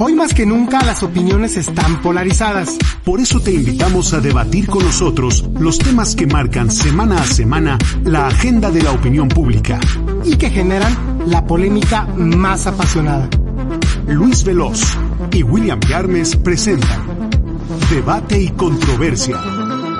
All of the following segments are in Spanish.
Hoy más que nunca las opiniones están polarizadas. Por eso te invitamos a debatir con nosotros los temas que marcan semana a semana la agenda de la opinión pública. Y que generan la polémica más apasionada. Luis Veloz y William Yarmes presentan Debate y Controversia.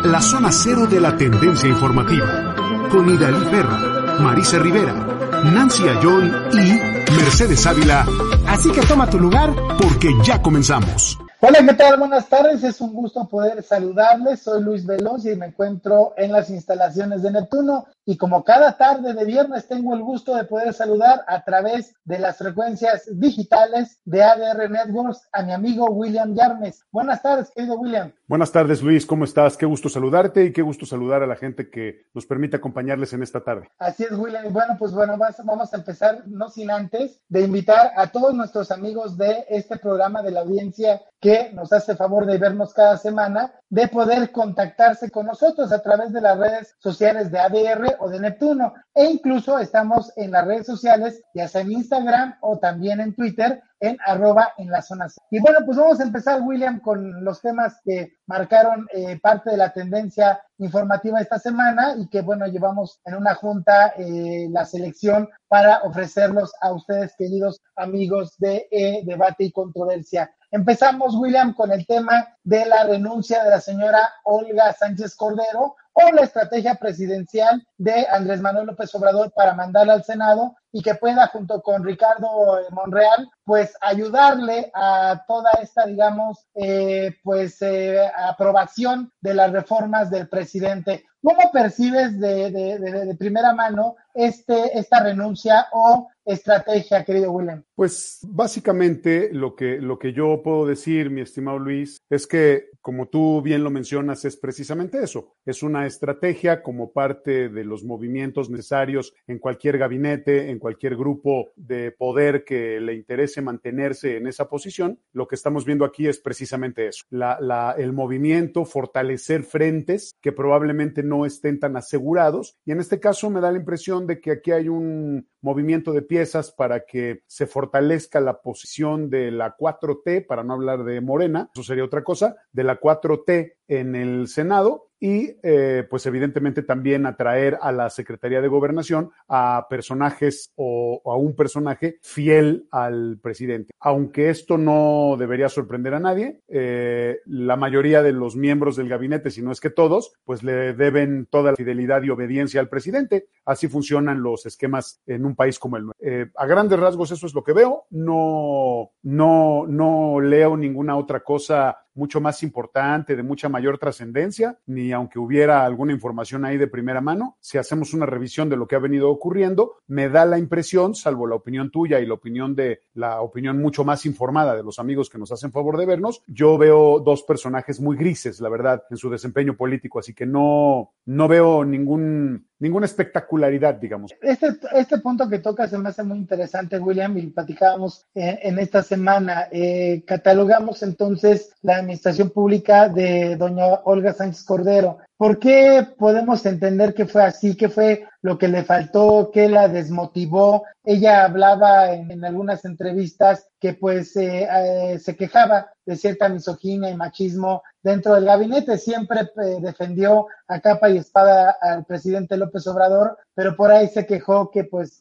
La zona cero de la tendencia informativa. Con Idalí Perro, Marisa Rivera, Nancy Ayón y Mercedes Ávila. Así que toma tu lugar porque ya comenzamos. Hola, ¿qué tal? Buenas tardes. Es un gusto poder saludarles. Soy Luis Veloz y me encuentro en las instalaciones de Neptuno. Y como cada tarde de viernes tengo el gusto de poder saludar a través de las frecuencias digitales de ADR Networks a mi amigo William Yarmes. Buenas tardes, querido William. Buenas tardes, Luis. ¿Cómo estás? Qué gusto saludarte y qué gusto saludar a la gente que nos permite acompañarles en esta tarde. Así es, William. Bueno, pues bueno, vamos a empezar, no sin antes, de invitar a todos nuestros amigos de este programa de la audiencia que nos hace favor de vernos cada semana, de poder contactarse con nosotros a través de las redes sociales de ADR o de Neptuno. E incluso estamos en las redes sociales, ya sea en Instagram o también en Twitter, en arroba en la zona. Y bueno, pues vamos a empezar, William, con los temas que marcaron eh, parte de la tendencia informativa esta semana y que, bueno, llevamos en una junta eh, la selección para ofrecerlos a ustedes, queridos amigos de eh, Debate y Controversia. Empezamos, William, con el tema de la renuncia de la señora Olga Sánchez Cordero o la estrategia presidencial de Andrés Manuel López Obrador para mandarla al Senado y que pueda, junto con Ricardo Monreal, pues ayudarle a toda esta, digamos, eh, pues eh, aprobación de las reformas del presidente. ¿Cómo percibes de, de, de, de primera mano este, esta renuncia o estrategia, querido William? Pues básicamente lo que, lo que yo puedo decir, mi estimado Luis, es que, como tú bien lo mencionas, es precisamente eso. Es una estrategia como parte de los movimientos necesarios en cualquier gabinete, en cualquier grupo de poder que le interese mantenerse en esa posición. Lo que estamos viendo aquí es precisamente eso. La, la, el movimiento, fortalecer frentes que probablemente no estén tan asegurados. Y en este caso me da la impresión de que aquí hay un movimiento de piezas para que se fortalezca la posición de la 4T, para no hablar de Morena, eso sería otra cosa, de la 4T en el Senado y eh, pues evidentemente también atraer a la Secretaría de Gobernación a personajes o, a un personaje fiel al presidente. Aunque esto no debería sorprender a nadie, eh, la mayoría de los miembros del gabinete, si no es que todos, pues le deben toda la fidelidad y obediencia al presidente. Así funcionan los esquemas en un país como el nuestro. Eh, a grandes rasgos eso es lo que veo. No, no, no leo ninguna otra cosa mucho más importante, de mucha mayor trascendencia, ni aunque hubiera alguna información ahí de primera mano, si hacemos una revisión de lo que ha venido ocurriendo, me da la impresión, salvo la opinión tuya y la opinión de la opinión mucho más informada de los amigos que nos hacen favor de vernos, yo veo dos personajes muy grises, la verdad, en su desempeño político, así que no, no veo ningún ninguna espectacularidad, digamos. Este, este punto que toca se me hace muy interesante, William, y platicábamos en, en esta semana. Eh, catalogamos entonces la administración pública de doña Olga Sánchez Cordero. ¿Por qué podemos entender que fue así? ¿Qué fue lo que le faltó? ¿Qué la desmotivó? Ella hablaba en, algunas entrevistas que pues eh, eh, se quejaba de cierta misoginia y machismo dentro del gabinete. Siempre eh, defendió a capa y espada al presidente López Obrador, pero por ahí se quejó que pues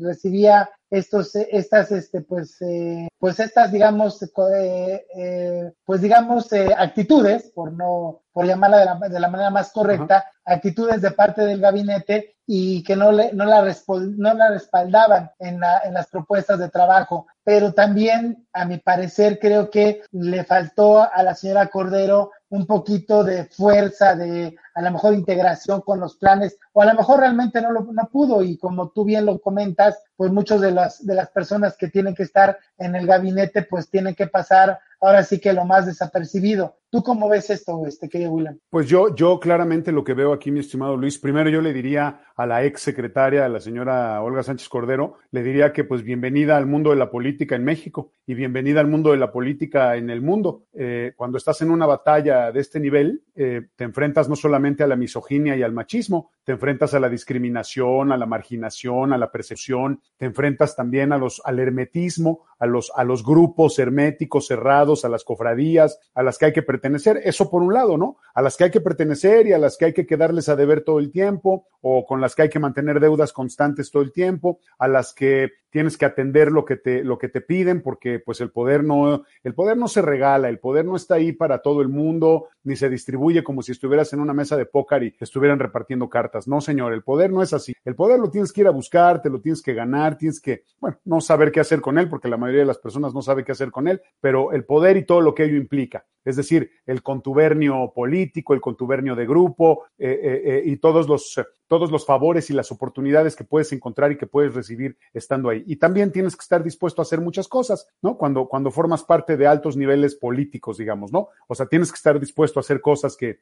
recibía estos, estas, este, pues, eh, pues estas, digamos, eh, eh, pues digamos, actitudes, por no, por llamarla de la, de la manera más correcta, actitudes de parte del gabinete y que no, le, no, la, no la respaldaban en, la, en las propuestas de trabajo. Pero también, a mi parecer, creo que le faltó a la señora Cordero un poquito de fuerza, de a lo mejor integración con los planes, o a lo mejor realmente no lo no pudo, y como tú bien lo comentas, pues muchos de las, de las personas que tienen que estar en el gabinete, pues tienen que pasar ahora sí que lo más desapercibido. ¿Tú cómo ves esto, este, querido William? Pues yo, yo claramente lo que veo aquí, mi estimado Luis, primero yo le diría a la ex secretaria, a la señora Olga Sánchez Cordero, le diría que pues bienvenida al mundo de la política en México y bienvenida al mundo de la política en el mundo. Eh, cuando estás en una batalla de este nivel, eh, te enfrentas no solamente a la misoginia y al machismo, te enfrentas a la discriminación, a la marginación, a la percepción, te enfrentas también a los, al hermetismo, a los, a los grupos herméticos cerrados, a las cofradías, a las que hay que pertenecer. Eso por un lado, ¿no? A las que hay que pertenecer y a las que hay que quedarles a deber todo el tiempo, o con las que hay que mantener deudas constantes todo el tiempo, a las que tienes que atender lo que te, lo que te piden, porque pues el poder no, el poder no se regala, el poder no está ahí para todo el mundo, ni se distribuye como si estuvieras en una mesa de póker y estuvieran repartiendo cartas. No, señor, el poder no es así. El poder lo tienes que ir a buscar, te lo tienes que ganar, tienes que, bueno, no saber qué hacer con él, porque la mayoría de las personas no sabe qué hacer con él, pero el poder y todo lo que ello implica, es decir, el contubernio político, el contubernio de grupo eh, eh, eh, y todos los todos los favores y las oportunidades que puedes encontrar y que puedes recibir estando ahí. Y también tienes que estar dispuesto a hacer muchas cosas, ¿no? Cuando, cuando formas parte de altos niveles políticos, digamos, ¿no? O sea, tienes que estar dispuesto a hacer cosas que,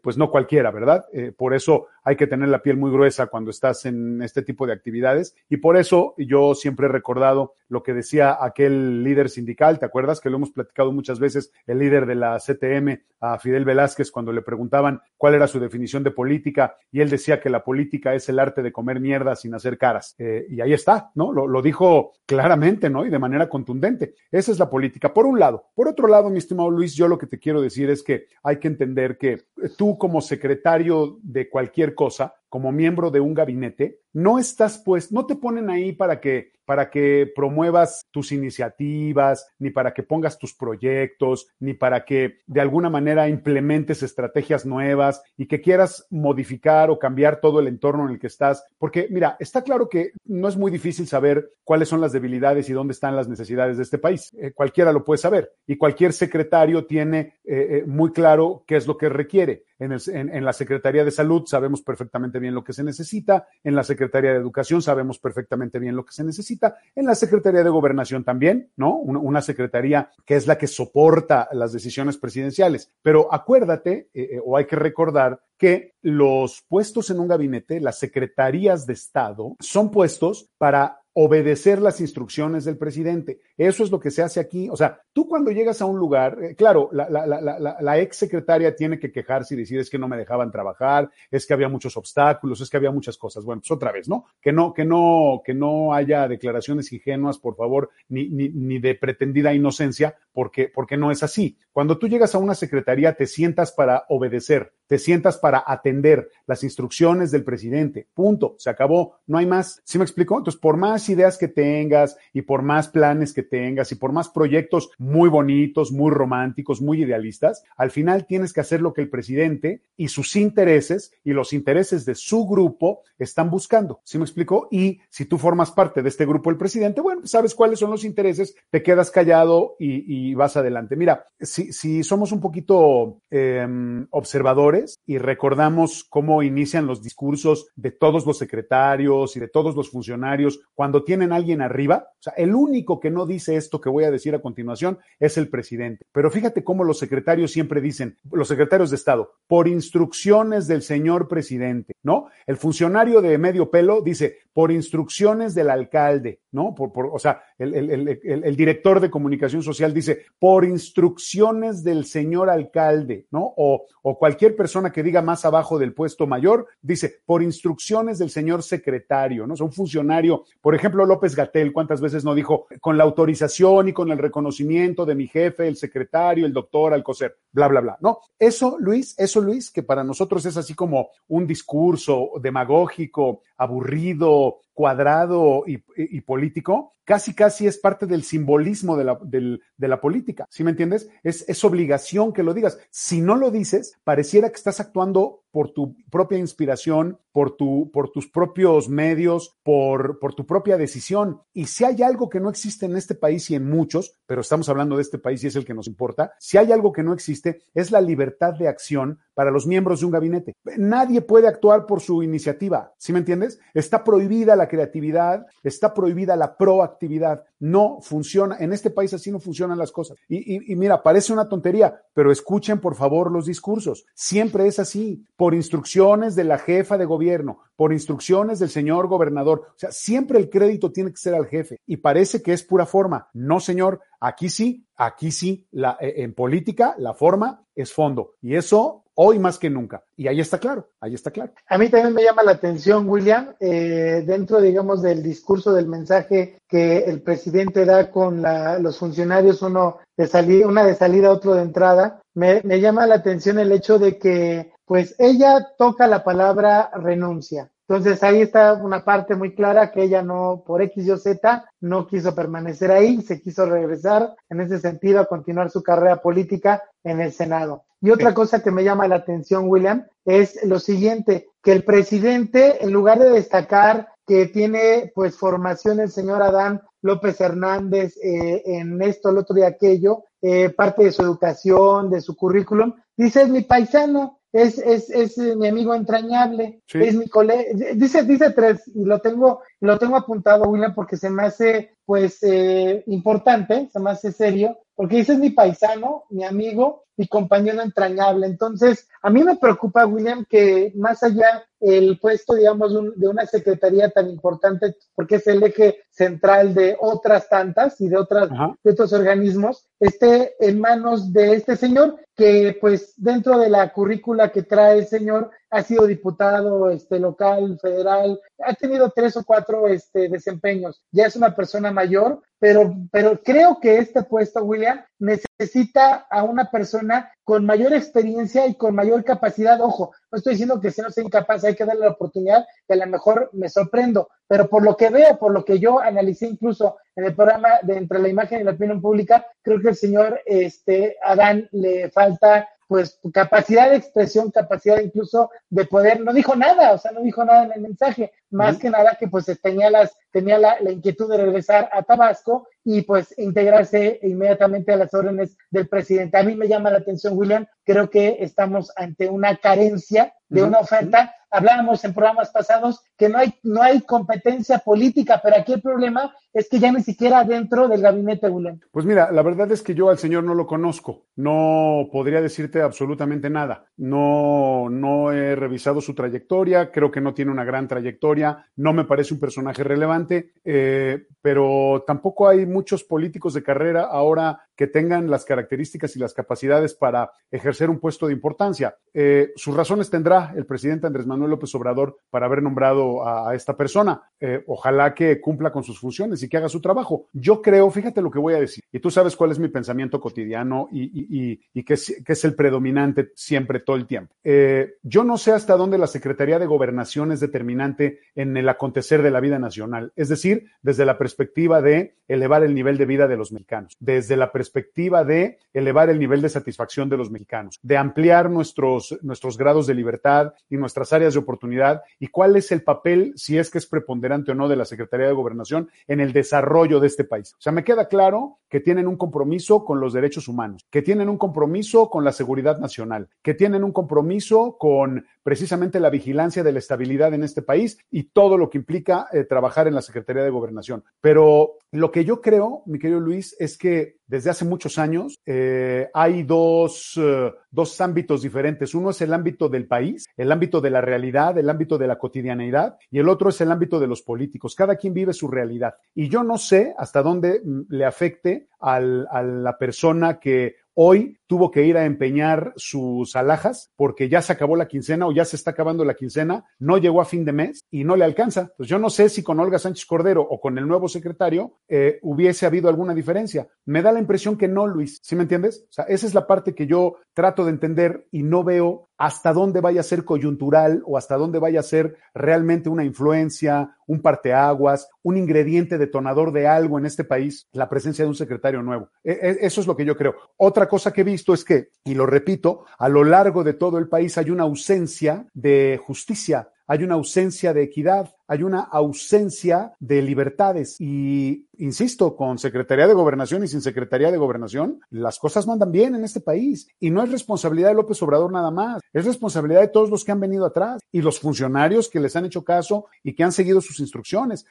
pues no cualquiera, ¿verdad? Por eso hay que tener la piel muy gruesa cuando estás en este tipo de actividades. Y por eso yo siempre he recordado lo que decía aquel líder sindical, ¿te acuerdas? Que lo hemos platicado muchas veces, el líder de la CTM, a Fidel Velázquez, cuando le preguntaban cuál era su definición de política, y él decía que la política es el arte de comer mierda sin hacer caras. Eh, y ahí está, ¿no? Lo, lo, dijo claramente, ¿no? Y de manera contundente. Esa es la política, por un lado. Por otro lado, mi estimado Luis, yo lo que te quiero decir es que hay que entender que tú como secretario de cualquier cosa, corsa como miembro de un gabinete, no estás pues, no te ponen ahí para que para que promuevas tus iniciativas, ni para que pongas tus proyectos, ni para que de alguna manera implementes estrategias nuevas y que quieras modificar o cambiar todo el entorno en el que estás. Porque mira, está claro que no es muy difícil saber cuáles son las debilidades y dónde están las necesidades de este país. Eh, cualquiera lo puede saber y cualquier secretario tiene eh, eh, muy claro qué es lo que requiere. En, la Secretaría de Salud sabemos perfectamente bien lo que se necesita, en la Secretaría de Educación sabemos perfectamente bien lo que se necesita, en la Secretaría de Gobernación también, ¿no? Una, secretaría que es la que soporta las decisiones presidenciales. Pero acuérdate, eh, o hay que recordar, que los puestos en un gabinete, las secretarías de Estado, son puestos para obedecer las instrucciones del presidente. Eso es lo que se hace aquí. O sea, tú cuando llegas a un lugar, eh, claro, la, la, la, la, ex secretaria tiene que quejarse y decir es que no me dejaban trabajar, es que había muchos obstáculos, es que había muchas cosas. Bueno, pues otra vez, ¿no? Que no, que no, que no haya declaraciones ingenuas, por favor, ni, ni, ni de pretendida inocencia, porque, porque no es así. Cuando tú llegas a una secretaría, te sientas para obedecer, te sientas para atender las instrucciones del presidente. Punto. Se acabó. No hay más. ¿Sí me explico? Entonces, por más ideas que tengas y por más planes que tengas y por más proyectos muy bonitos, muy románticos, muy idealistas, al final tienes que hacer lo que el presidente y sus intereses y los intereses de su grupo están buscando. ¿Sí me explico? Y si tú formas parte de este grupo el presidente, bueno, sabes cuáles son los intereses, te quedas callado y, vas adelante. Mira, si, somos un poquito eh, observadores, y recordamos cómo inician los discursos de todos los secretarios y de todos los funcionarios cuando tienen a alguien arriba. O sea, el único que no dice esto que voy a decir a continuación es el presidente. Pero fíjate cómo los secretarios siempre dicen, los secretarios de Estado, por instrucciones del señor presidente, ¿no? El funcionario de medio pelo dice, por instrucciones del alcalde, ¿no? Por, por, o sea, el, director de comunicación social dice, por instrucciones del señor alcalde, ¿no? O, o cualquier persona que diga más abajo del puesto mayor, dice, por instrucciones del señor secretario, ¿no? O sea, un funcionario, por ejemplo, López Gatel, ¿cuántas veces no dijo, con la autorización y con el reconocimiento de mi jefe, el secretario, el doctor Alcocer, bla, bla, bla, ¿no? Eso, Luis, eso, Luis, que para nosotros es así como un discurso demagógico, aburrido, cuadrado y, político, casi casi es parte del simbolismo de la, de la política. ¿Sí me entiendes? Es, es obligación que lo digas. Si no lo dices, pareciera que estás actuando por tu propia inspiración, por, tu, por tus propios medios, por, por tu propia decisión. Y si hay algo que no existe en este país y en muchos, pero estamos hablando de este país y es el que nos importa, si hay algo que no existe, es la libertad de acción para los miembros de un gabinete. Nadie puede actuar por su iniciativa, ¿sí me entiendes? Está prohibida la creatividad, está prohibida la proactividad. No funciona, en este país así no funcionan las cosas. Y, y, y mira, parece una tontería, pero escuchen por favor los discursos. Siempre es así, por instrucciones de la jefa de gobierno, por instrucciones del señor gobernador. O sea, siempre el crédito tiene que ser al jefe. Y parece que es pura forma. No, señor, aquí sí, aquí sí, la, en política la forma es fondo. Y eso hoy más que nunca. Y ahí está claro, ahí está claro. A mí también me llama la atención, William, eh, dentro, digamos, del discurso, del mensaje que el presidente da con la, los funcionarios, uno de salida, una de salida, otro de entrada, me llama la atención el hecho de que, pues, ella toca la palabra renuncia. Entonces ahí está una parte muy clara que ella no, por X y Z, no quiso permanecer ahí, se quiso regresar en ese sentido a continuar su carrera política en el Senado. Y otra cosa que me llama la atención, William, es lo siguiente, que el presidente, en lugar de destacar que tiene pues formación el señor Adán López Hernández eh, en esto, el otro y aquello, eh, parte de su educación, de su currículum, dice es mi paisano, es, es, es mi amigo entrañable, sí. es mi colega, dice, dice tres, y lo tengo, lo tengo apuntado, William, porque se me hace, pues, eh, importante, se me hace serio, porque dice es mi paisano, mi amigo, mi compañero entrañable. Entonces, a mí me preocupa, William, que más allá el puesto, digamos, un, de una secretaría tan importante, porque es el eje central de otras tantas y de, otras, de otros organismos, esté en manos de este señor, que pues dentro de la currícula que trae el señor, ha sido diputado este, local, federal, ha tenido tres o cuatro este, desempeños. Ya es una persona mayor, pero, pero creo que este puesto, William, necesita a una persona con mayor experiencia y con mayor capacidad. Ojo, no estoy diciendo que si no sea incapaz, hay que darle la oportunidad, que a lo mejor me sorprendo, pero por lo que veo, por lo que yo analicé incluso en el programa de Entre la Imagen y la Opinión Pública, creo que el señor este, Adán le falta pues capacidad de expresión, capacidad incluso de poder, no dijo nada, o sea, no dijo nada en el mensaje, más uh -huh. que nada que pues tenía las, tenía la, la, inquietud de regresar a Tabasco y pues integrarse inmediatamente a las órdenes del presidente. A mí me llama la atención, William, creo que estamos ante una carencia de uh -huh. una oferta. Hablábamos en programas pasados que no hay, no hay competencia política, pero aquí el problema es que ya ni siquiera dentro del gabinete. Pues mira, la verdad es que yo al señor no lo conozco, no podría decirte absolutamente nada. No, no he revisado su trayectoria, creo que no tiene una gran trayectoria, no me parece un personaje relevante, eh, pero tampoco hay muchos políticos de carrera ahora que tengan las características y las capacidades para ejercer un puesto de importancia. Eh, sus razones tendrá el presidente Andrés Manuel López Obrador para haber nombrado a, a esta persona. Eh, ojalá que cumpla con sus funciones y que haga su trabajo. Yo creo, fíjate lo que voy a decir, y tú sabes cuál es mi pensamiento cotidiano y, y, que, es, el predominante siempre, todo el tiempo. Eh, yo no sé hasta dónde la Secretaría de Gobernación es determinante en el acontecer de la vida nacional, es decir, desde la perspectiva de elevar el nivel de vida de los mexicanos, desde la perspectiva de elevar el nivel de satisfacción de los mexicanos, de ampliar nuestros, nuestros grados de libertad y nuestras áreas de oportunidad y cuál es el papel, si es que es preponderante o no, de la Secretaría de Gobernación en el desarrollo de este país. O sea, me queda claro que tienen un compromiso con los derechos humanos, que tienen un compromiso con la seguridad nacional, que tienen un compromiso con precisamente la vigilancia de la estabilidad en este país y todo lo que implica eh, trabajar en la Secretaría de Gobernación. Pero lo que yo creo, mi querido Luis, es que desde hace muchos años eh, hay dos, uh, dos ámbitos diferentes. Uno es el ámbito del país, el ámbito de la realidad, el ámbito de la cotidianeidad, y el otro es el ámbito de los políticos. Cada quien vive su realidad. Y yo no sé hasta dónde mm, le afecte al, a la persona que hoy tuvo que ir a empeñar sus alhajas porque ya se acabó la quincena o ya se está acabando la quincena, no llegó a fin de mes y no le alcanza. Pues yo no sé si con Olga Sánchez Cordero o con el nuevo secretario eh, hubiese habido alguna diferencia. Me da la impresión que no, Luis. ¿Sí me entiendes? O sea, esa es la parte que yo trato de entender y no veo hasta dónde vaya a ser coyuntural o hasta dónde vaya a ser realmente una influencia, un parteaguas, un ingrediente detonador de algo en este país, la presencia de un secretario nuevo. E, e, eso es lo que yo creo. Otra cosa que he visto es que, y lo repito, a lo largo de todo el país hay una ausencia de justicia, hay una ausencia de equidad, hay una ausencia de libertades. Y, insisto, con Secretaría de Gobernación y sin Secretaría de Gobernación, las cosas no andan bien en este país. Y no es responsabilidad de López Obrador nada más, es responsabilidad de todos los que han venido atrás y los funcionarios que les han hecho caso y que han seguido sus instrucciones.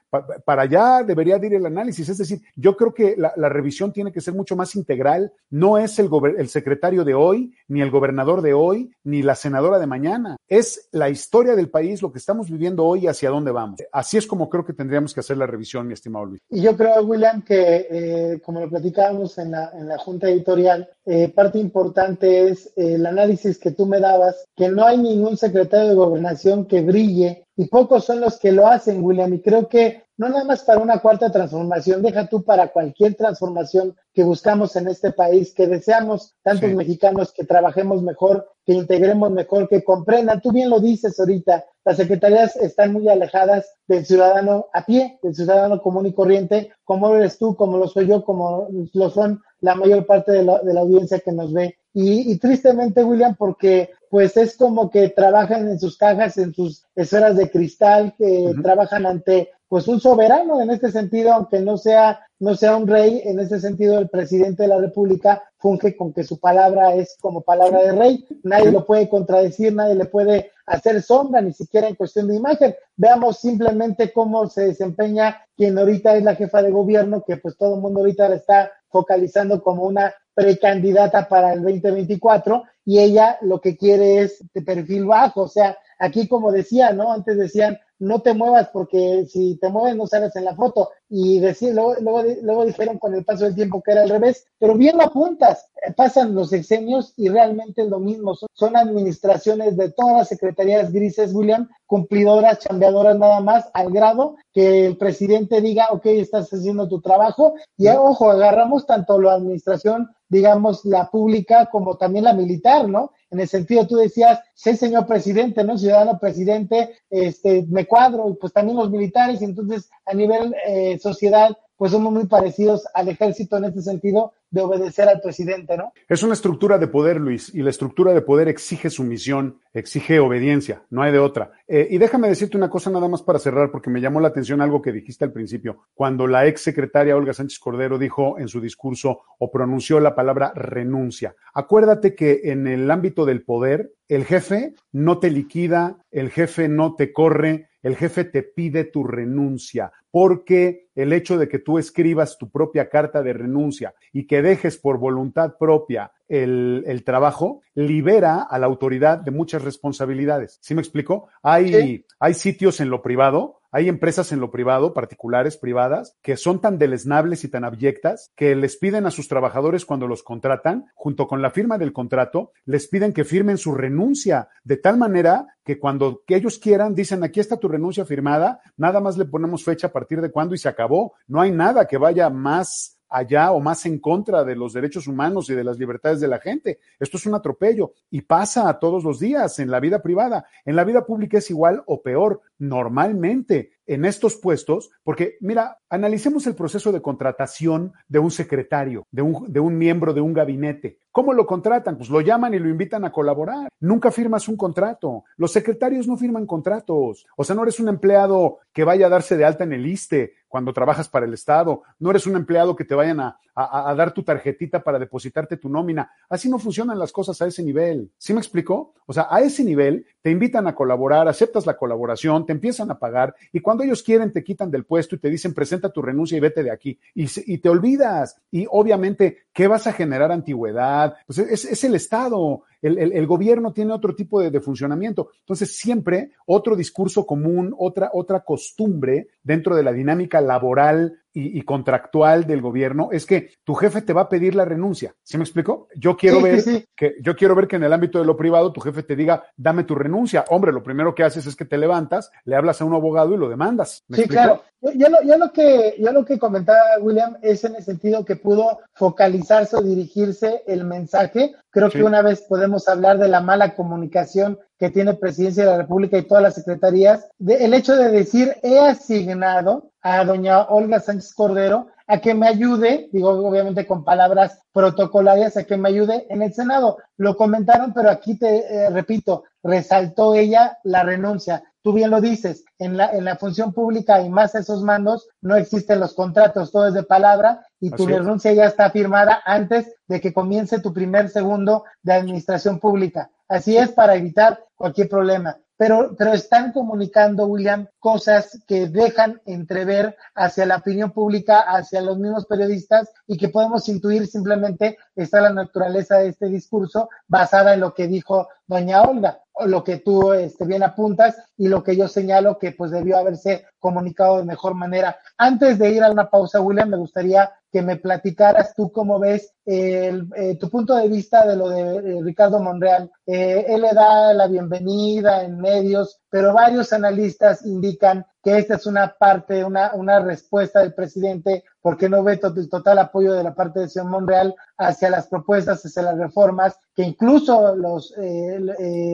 para allá debería ir el análisis. Es decir, yo creo que la, revisión tiene que ser mucho más integral. No es el secretario de hoy, ni el gobernador de hoy, ni la senadora de mañana. Es la historia del país, lo que estamos viviendo hoy y hacia dónde vamos. Así es como creo que tendríamos que hacer la revisión, mi estimado Luis. Y yo creo, William, que eh, como lo platicábamos en la, en la junta editorial, eh, parte importante es eh, el análisis que tú me dabas, que no hay ningún secretario de gobernación que brille y pocos son los que lo hacen, William. Y creo que no nada más para una cuarta transformación, deja tú para cualquier transformación que buscamos en este país, que deseamos tantos mexicanos que trabajemos mejor, que integremos mejor, que comprendan. Tú bien lo dices ahorita, las secretarías están muy alejadas del ciudadano a pie, del ciudadano común y corriente, como eres tú, como lo soy yo, como lo son la mayor parte de la, de la audiencia que nos ve. Y, y, tristemente, William, porque pues es como que trabajan en sus cajas, en sus esferas de cristal, que trabajan ante pues un soberano en este sentido, aunque no sea, no sea un rey, en este sentido el presidente de la República funge con que su palabra es como palabra de rey, nadie lo puede contradecir, nadie le puede hacer sombra, ni siquiera en cuestión de imagen. Veamos simplemente cómo se desempeña quien ahorita es la jefa de gobierno, que pues todo el mundo ahorita la está focalizando como una precandidata para el 2024 y ella lo que quiere es de perfil bajo, o sea, aquí como decía, ¿no? Antes decían, no te muevas porque si te mueves no sales en la foto. Y decir, luego, luego, dijeron con el paso del tiempo que era al revés, pero bien lo apuntas, pasan los sexenios y realmente es lo mismo. Son, administraciones de todas las secretarías grises, William, cumplidoras, chambeadoras nada más, al grado que el presidente diga, ok, estás haciendo tu trabajo. Y ojo, agarramos tanto la administración digamos, la pública como también la militar, ¿no? En el sentido, tú decías, sí, señor presidente, ¿no? Ciudadano presidente, este, me cuadro, y pues también los militares, y entonces a nivel eh, sociedad, pues somos muy parecidos al ejército en este sentido, de obedecer al presidente, ¿no? Es una estructura de poder, Luis, y la estructura de poder exige sumisión, exige obediencia, no hay de otra. Eh, y déjame decirte una cosa nada más para cerrar, porque me llamó la atención algo que dijiste al principio, cuando la ex secretaria Olga Sánchez Cordero dijo en su discurso o pronunció la palabra renuncia. Acuérdate que en el ámbito del poder, el jefe no te liquida, el jefe no te corre, el jefe te pide tu renuncia, porque el hecho de que tú escribas tu propia carta de renuncia y que dejes por voluntad propia el, trabajo, libera a la autoridad de muchas responsabilidades. ¿Sí me explico? Hay, hay sitios en lo privado hay empresas en lo privado, particulares, privadas, que son tan deleznables y tan abyectas que les piden a sus trabajadores cuando los contratan, junto con la firma del contrato, les piden que firmen su renuncia, de tal manera que cuando ellos quieran dicen aquí está tu renuncia firmada, nada más le ponemos fecha a partir de cuándo y se acabó. No hay nada que vaya más allá o más en contra de los derechos humanos y de las libertades de la gente. Esto es un atropello y pasa todos los días en la vida privada. En la vida pública es igual o peor. Normalmente en estos puestos, porque mira, analicemos el proceso de contratación de un secretario, de un, de un miembro de un gabinete. ¿Cómo lo contratan? Pues lo llaman y lo invitan a colaborar. Nunca firmas un contrato. Los secretarios no firman contratos. O sea, no eres un empleado que vaya a darse de alta en el ISTE cuando trabajas para el Estado. No eres un empleado que te vayan a, a, dar tu tarjetita para depositarte tu nómina. Así no funcionan las cosas a ese nivel. ¿Sí me explicó? O sea, a ese nivel te invitan a colaborar, aceptas la colaboración, te empiezan a pagar y cuando ellos quieren te quitan del puesto y te dicen presenta tu renuncia y vete de aquí. Y, y te olvidas. Y obviamente, ¿qué vas a generar antigüedad? Pues es, es el Estado. El, el, el, gobierno tiene otro tipo de, de, funcionamiento. Entonces, siempre otro discurso común, otra, otra costumbre dentro de la dinámica laboral y, contractual del gobierno es que tu jefe te va a pedir la renuncia. ¿Sí me explico? Yo quiero ver que yo quiero ver que en el ámbito de lo privado tu jefe te diga, dame tu renuncia. Hombre, lo primero que haces es que te levantas, le hablas a un abogado y lo demandas. sí, claro. Yo lo, lo que, yo lo que comentaba William es en el sentido que pudo focalizarse o dirigirse el mensaje. Creo que una vez podemos hablar de la mala comunicación que tiene Presidencia de la República y todas las secretarías, el hecho de decir he asignado a doña Olga Sánchez Cordero a que me ayude, digo obviamente con palabras protocolarias, a que me ayude en el Senado. Lo comentaron, pero aquí te eh, repito, resaltó ella la renuncia. Tú bien lo dices, en la, en la función pública y más esos mandos no existen los contratos, todo es de palabra y tu renuncia ya está firmada antes de que comience tu primer segundo de administración pública. Así es para evitar cualquier problema. Pero, pero están comunicando, William, cosas que dejan entrever hacia la opinión pública, hacia los mismos periodistas y que podemos intuir simplemente está la naturaleza de este discurso basada en lo que dijo doña Olga, o lo que tú este, bien apuntas y lo que yo señalo que pues debió haberse comunicado de mejor manera. Antes de ir a una pausa, William, me gustaría que me platicaras tú cómo ves el, eh, tu punto de vista de lo de eh, Ricardo Monreal. Eh, él le da la bienvenida en medios, pero varios analistas indican que esta es una parte, una, una respuesta del presidente, porque no ve el total apoyo de la parte de señor Monreal hacia las propuestas, hacia las reformas, que incluso los,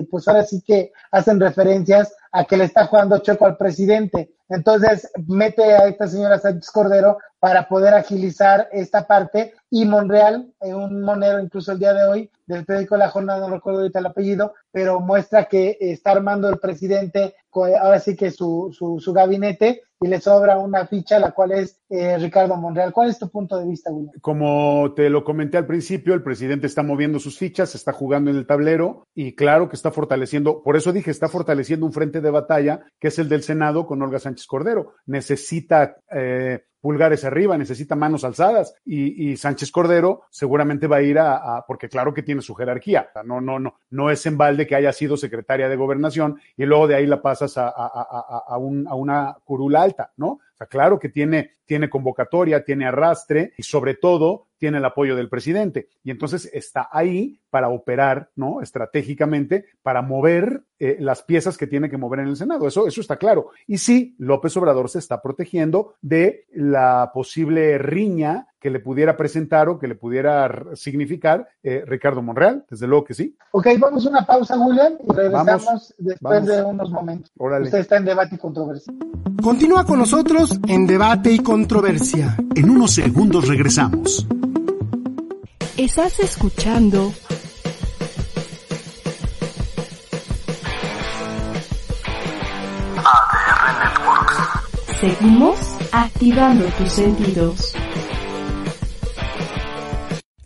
pues ahora sí que hacen referencias a que le está jugando choco al presidente. Entonces, mete a esta señora Sánchez Cordero para poder agilizar esta parte y Monreal, en un monero incluso el día de hoy del periódico La Jornada, no recuerdo ahorita el apellido, pero muestra que está armando el presidente, ahora sí que su, su, su gabinete y le sobra una ficha, la cual es eh, Ricardo Monreal. ¿Cuál es tu punto de vista, William? Como te lo comenté al principio, el presidente está moviendo sus fichas, está jugando en el tablero y claro que está fortaleciendo, por eso dije, está fortaleciendo un frente de batalla que es el del Senado con Olga Sánchez Cordero. Necesita eh, pulgares arriba, necesita manos alzadas y, Sánchez Cordero seguramente va a ir a, porque claro que tiene su jerarquía, no, no, no, no es en balde que haya sido secretaria de gobernación y luego de ahí la pasas a, a una curula alta, ¿no? O sea, claro que tiene, tiene convocatoria, tiene arrastre y sobre todo tiene el apoyo del presidente. Y entonces está ahí para operar, ¿no? Estratégicamente, para mover eh, las piezas que tiene que mover en el Senado. Eso, eso está claro. Y sí, López Obrador se está protegiendo de la posible riña que le pudiera presentar o que le pudiera significar eh, Ricardo Monreal. Desde luego que sí. Ok, vamos a una pausa, Julián, y regresamos después de unos momentos. Usted está en debate y controversia. Continúa con nosotros en debate y controversia. En unos segundos regresamos. Estás escuchando ADR Networks. Seguimos activando tus sentidos.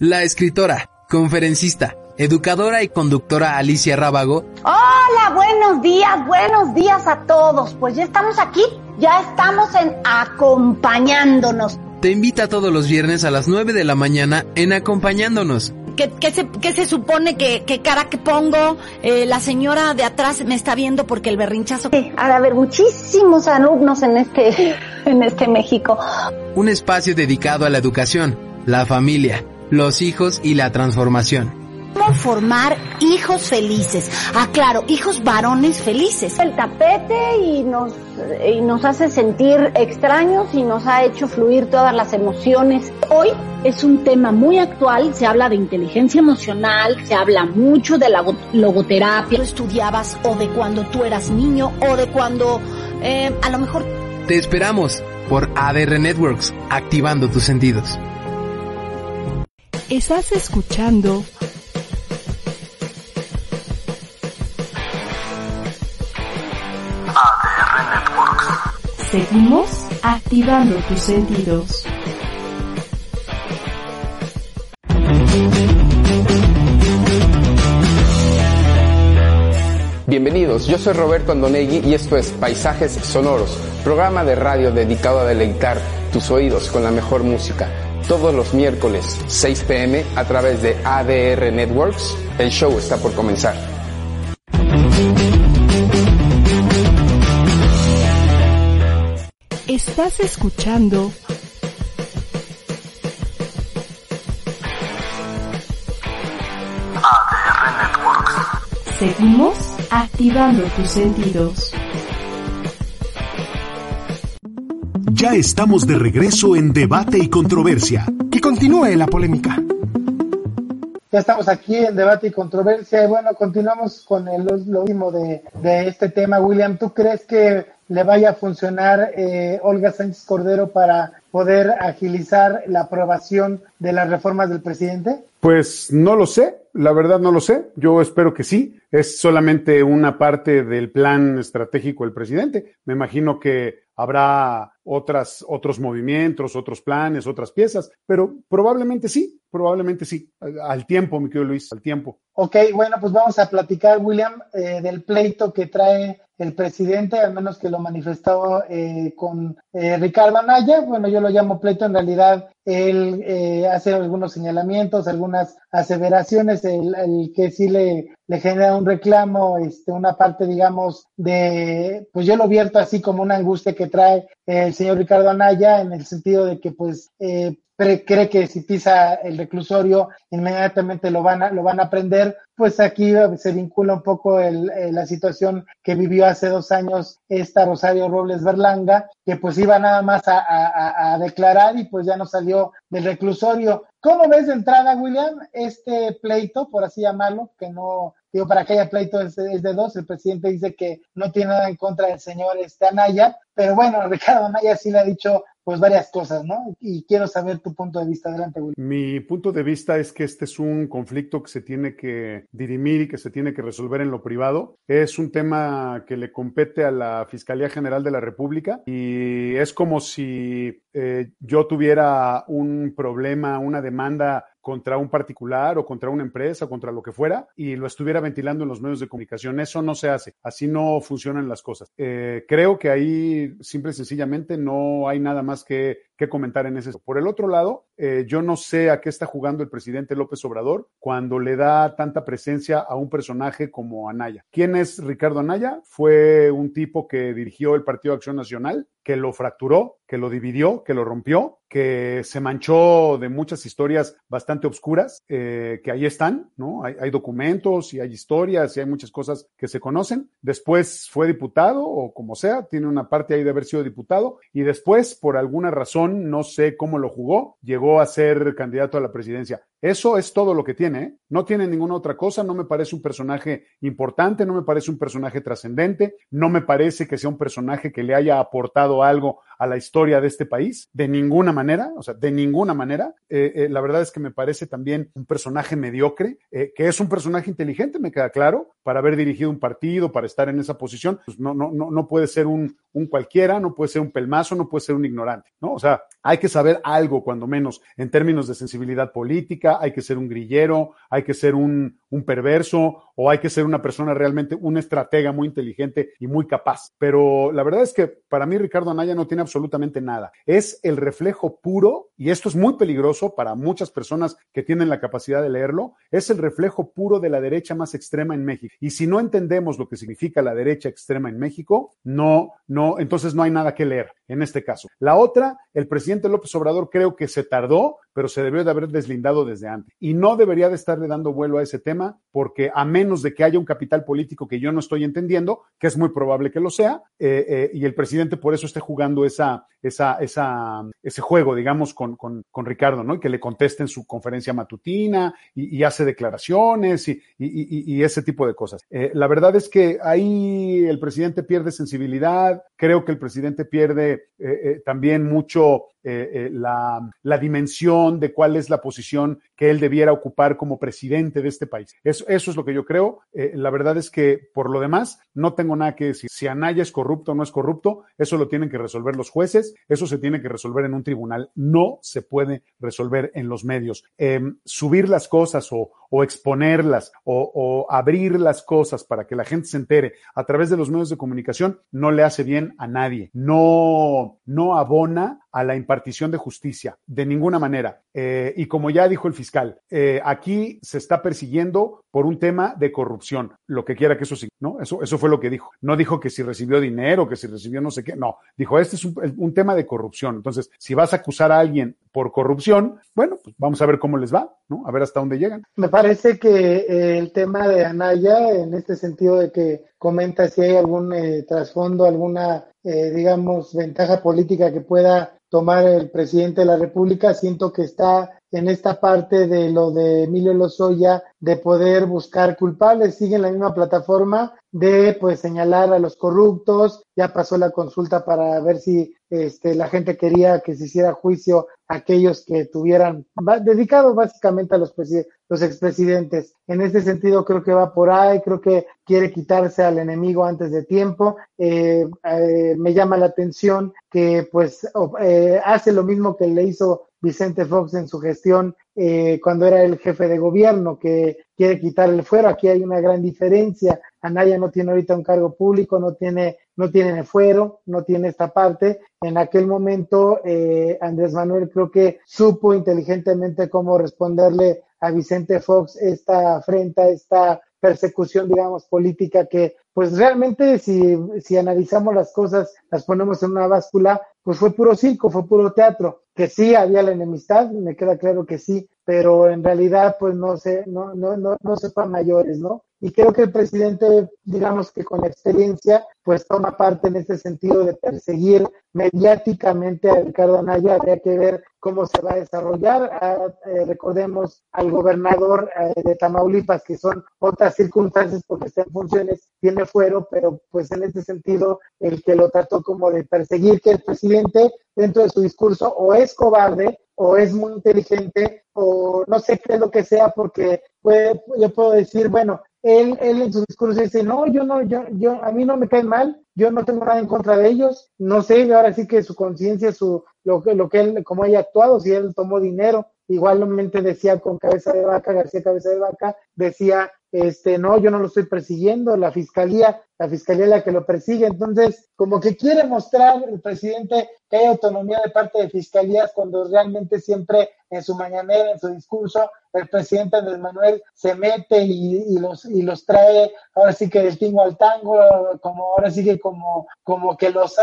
La escritora, conferencista, educadora y conductora Alicia Rábago. Hola, buenos días, buenos días a todos. Pues ya estamos aquí, ya estamos en acompañándonos te invita todos los viernes a las 9 de la mañana en Acompañándonos. ¿Qué, se, se, supone que, cara que pongo? Eh, la señora de atrás me está viendo porque el berrinchazo... Sí, ha de haber muchísimos alumnos en este, en este México. Un espacio dedicado a la educación, la familia, los hijos y la transformación cómo formar hijos felices. Ah, claro, hijos varones felices. El tapete y nos, y nos hace sentir extraños y nos ha hecho fluir todas las emociones. Hoy es un tema muy actual, se habla de inteligencia emocional, se habla mucho de la logoterapia. Tú estudiabas o de cuando tú eras niño o de cuando eh, a lo mejor... Te esperamos por ADR Networks, activando tus sentidos. Estás escuchando Seguimos activando tus sentidos. Bienvenidos, yo soy Roberto Andonegui y esto es Paisajes Sonoros, programa de radio dedicado a deleitar tus oídos con la mejor música todos los miércoles 6 pm a través de ADR Networks. El show está por comenzar. Estás escuchando ADR Networks. Seguimos activando tus sentidos. Ya estamos de regreso en Debate y Controversia. Que continúe la polémica. Ya estamos aquí en debate y controversia y bueno, continuamos con el, lo de, de, este tema. William, ¿tú crees que le vaya a funcionar eh, Olga Sánchez Cordero para poder agilizar la aprobación de las reformas del presidente? Pues no lo sé, la verdad no lo sé. Yo espero que sí. Es solamente una parte del plan estratégico del presidente. Me imagino que habrá otras, otros movimientos, otros planes, otras piezas, pero probablemente sí, probablemente sí. Al tiempo, mi querido Luis, al tiempo. Ok, bueno, pues vamos a platicar, William, eh, del pleito que trae el presidente, al menos que lo manifestó eh, con eh, Ricardo Anaya. Bueno, yo lo llamo pleito, en realidad él eh, hace algunos señalamientos, algunas aseveraciones, el, el, que sí le, le genera un reclamo, este, una parte, digamos, de, pues yo lo vierto así como una angustia que trae el señor Ricardo Anaya, en el sentido de que, pues, eh, cree que si pisa el reclusorio inmediatamente lo van a, lo van a prender, pues aquí se vincula un poco la situación que vivió hace dos años esta Rosario Robles Berlanga, que pues iba nada más a declarar y pues ya no salió del reclusorio. ¿Cómo ves de entrada, William, este pleito, por así llamarlo, que no, digo, para que haya pleito es, es, de dos, el presidente dice que no tiene nada en contra del señor este, Anaya, pero bueno, Ricardo Anaya sí le ha dicho pues varias cosas, ¿no? Y quiero saber tu punto de vista. Adelante, William. Mi punto de vista es que este es un conflicto que se tiene que dirimir y que se tiene que resolver en lo privado. Es un tema que le compete a la Fiscalía General de la República y es como si eh, yo tuviera un problema, una demanda contra un particular o contra una empresa, contra lo que fuera, y lo estuviera ventilando en los medios de comunicación. Eso no se hace. Así no funcionan las cosas. Eh, creo que ahí, simple y sencillamente, no hay nada más que, que comentar en ese. Por el otro lado, eh, yo no sé a qué está jugando el presidente López Obrador cuando le da tanta presencia a un personaje como Anaya. ¿Quién es Ricardo Anaya? Fue un tipo que dirigió el Partido Acción Nacional, que lo fracturó, que lo dividió, que lo rompió, que se manchó de muchas historias bastante obscuras, eh, que ahí están, ¿no? Hay, hay, documentos y hay historias y hay muchas cosas que se conocen. Después fue diputado o como sea, tiene una parte ahí de haber sido diputado y después, por alguna razón, no sé cómo lo jugó, llegó a ser candidato a la presidencia. Eso es todo lo que tiene, ¿eh? no tiene ninguna otra cosa, no me parece un personaje importante, no me parece un personaje trascendente, no me parece que sea un personaje que le haya aportado algo a la historia de este país, de ninguna manera, o sea, de ninguna manera. Eh, eh, la verdad es que me parece también un personaje mediocre, eh, que es un personaje inteligente, me queda claro, para haber dirigido un partido, para estar en esa posición, pues no, no, no, no puede ser un, un cualquiera, no puede ser un pelmazo, no puede ser un ignorante, ¿no? O sea, hay que saber algo, cuando menos, en términos de sensibilidad política, hay que ser un grillero, hay que ser un, un perverso o hay que ser una persona realmente, un estratega muy inteligente y muy capaz. Pero la verdad es que para mí Ricardo Anaya no tiene absolutamente nada. Es el reflejo puro, y esto es muy peligroso para muchas personas que tienen la capacidad de leerlo, es el reflejo puro de la derecha más extrema en México. Y si no entendemos lo que significa la derecha extrema en México, no, no, entonces no hay nada que leer en este caso. La otra, el presidente López Obrador creo que se tardó, pero se debió de haber deslindado desde antes. Y no debería de estarle dando vuelo a ese tema, porque a menos de que haya un capital político que yo no estoy entendiendo, que es muy probable que lo sea, eh, eh, y el presidente por eso esté jugando esa, ese juego, digamos, con, Ricardo, ¿no? Y que le conteste en su conferencia matutina y, hace declaraciones y, ese tipo de cosas. Eh, la verdad es que ahí el presidente pierde sensibilidad, creo que el presidente pierde eh, también mucho eh, eh, la, la, dimensión de cuál es la posición que él debiera ocupar como presidente de este país. Eso, eso es lo que yo creo. Eh, la verdad es que, por lo demás, no tengo nada que decir. Si Anaya es corrupto o no es corrupto, eso lo tienen que resolver los jueces, eso se tiene que resolver en un tribunal. No se puede resolver en los medios. subir las cosas o, o exponerlas o, abrir las cosas para que la gente se entere a través de los medios de comunicación no le hace bien a nadie. No, no abona a la impartición de justicia de ninguna manera. Eh, y como ya dijo el fiscal, eh, aquí se está persiguiendo por un tema de corrupción, lo que quiera que eso signifique, ¿no? Eso, eso fue lo que dijo. No dijo que si recibió dinero, que si recibió no sé qué, no, dijo, este es un, un tema de corrupción. Entonces, si vas a acusar a alguien por corrupción, bueno, pues vamos a ver cómo les va, ¿no? A ver hasta dónde llegan. Me parece que eh, el tema de Anaya, en este sentido de que comenta si hay algún eh, trasfondo, alguna, eh, digamos, ventaja política que pueda tomar el presidente de la República, siento que está en esta parte de lo de Emilio Lozoya de poder buscar culpables, sigue en la misma plataforma de pues señalar a los corruptos, ya pasó la consulta para ver si este, la gente quería que se hiciera juicio a aquellos que tuvieran, dedicados básicamente a los, los expresidentes. En este sentido creo que va por ahí, creo que quiere quitarse al enemigo antes de tiempo. Eh, eh, me llama la atención que pues eh, hace lo mismo que le hizo Vicente Fox en su gestión eh, cuando era el jefe de gobierno, que quiere quitar el fuero. Aquí hay una gran diferencia. Anaya no tiene ahorita un cargo público, no tiene, no tiene fuero, no tiene esta parte. En aquel momento, eh, Andrés Manuel creo que supo inteligentemente cómo responderle a Vicente Fox esta afrenta, esta persecución, digamos, política que, pues realmente si, si analizamos las cosas, las ponemos en una báscula, pues fue puro circo, fue puro teatro, que sí había la enemistad, me queda claro que sí, pero en realidad pues no se, no, no, no, no sepan mayores, ¿no? Y creo que el presidente, digamos que con experiencia, pues toma parte en este sentido de perseguir mediáticamente a Ricardo Anaya, habría que ver cómo se va a desarrollar. Ah, eh, recordemos al gobernador eh, de Tamaulipas, que son otras circunstancias porque está en funciones, tiene fuero, pero pues en este sentido, el que lo trató como de perseguir, que el presidente dentro de su discurso o es cobarde o es muy inteligente o no sé qué es lo que sea, porque puede, yo puedo decir, bueno, él, él en su discurso dice, no, yo no, yo, yo, a mí no me caen mal, yo no tengo nada en contra de ellos, no sé, ahora sí que su conciencia, su, lo que, lo que él, como haya actuado, si él tomó dinero, igualmente decía con cabeza de vaca, García cabeza de vaca, decía, este, no, yo no lo estoy persiguiendo, la fiscalía, la fiscalía la que lo persigue, entonces, como que quiere mostrar el presidente que hay autonomía de parte de fiscalías cuando realmente siempre en su mañanera, en su discurso, el presidente Andrés Manuel se mete y, los, y los trae ahora sí que del tingo al tango, como ahora sí que como, como que los,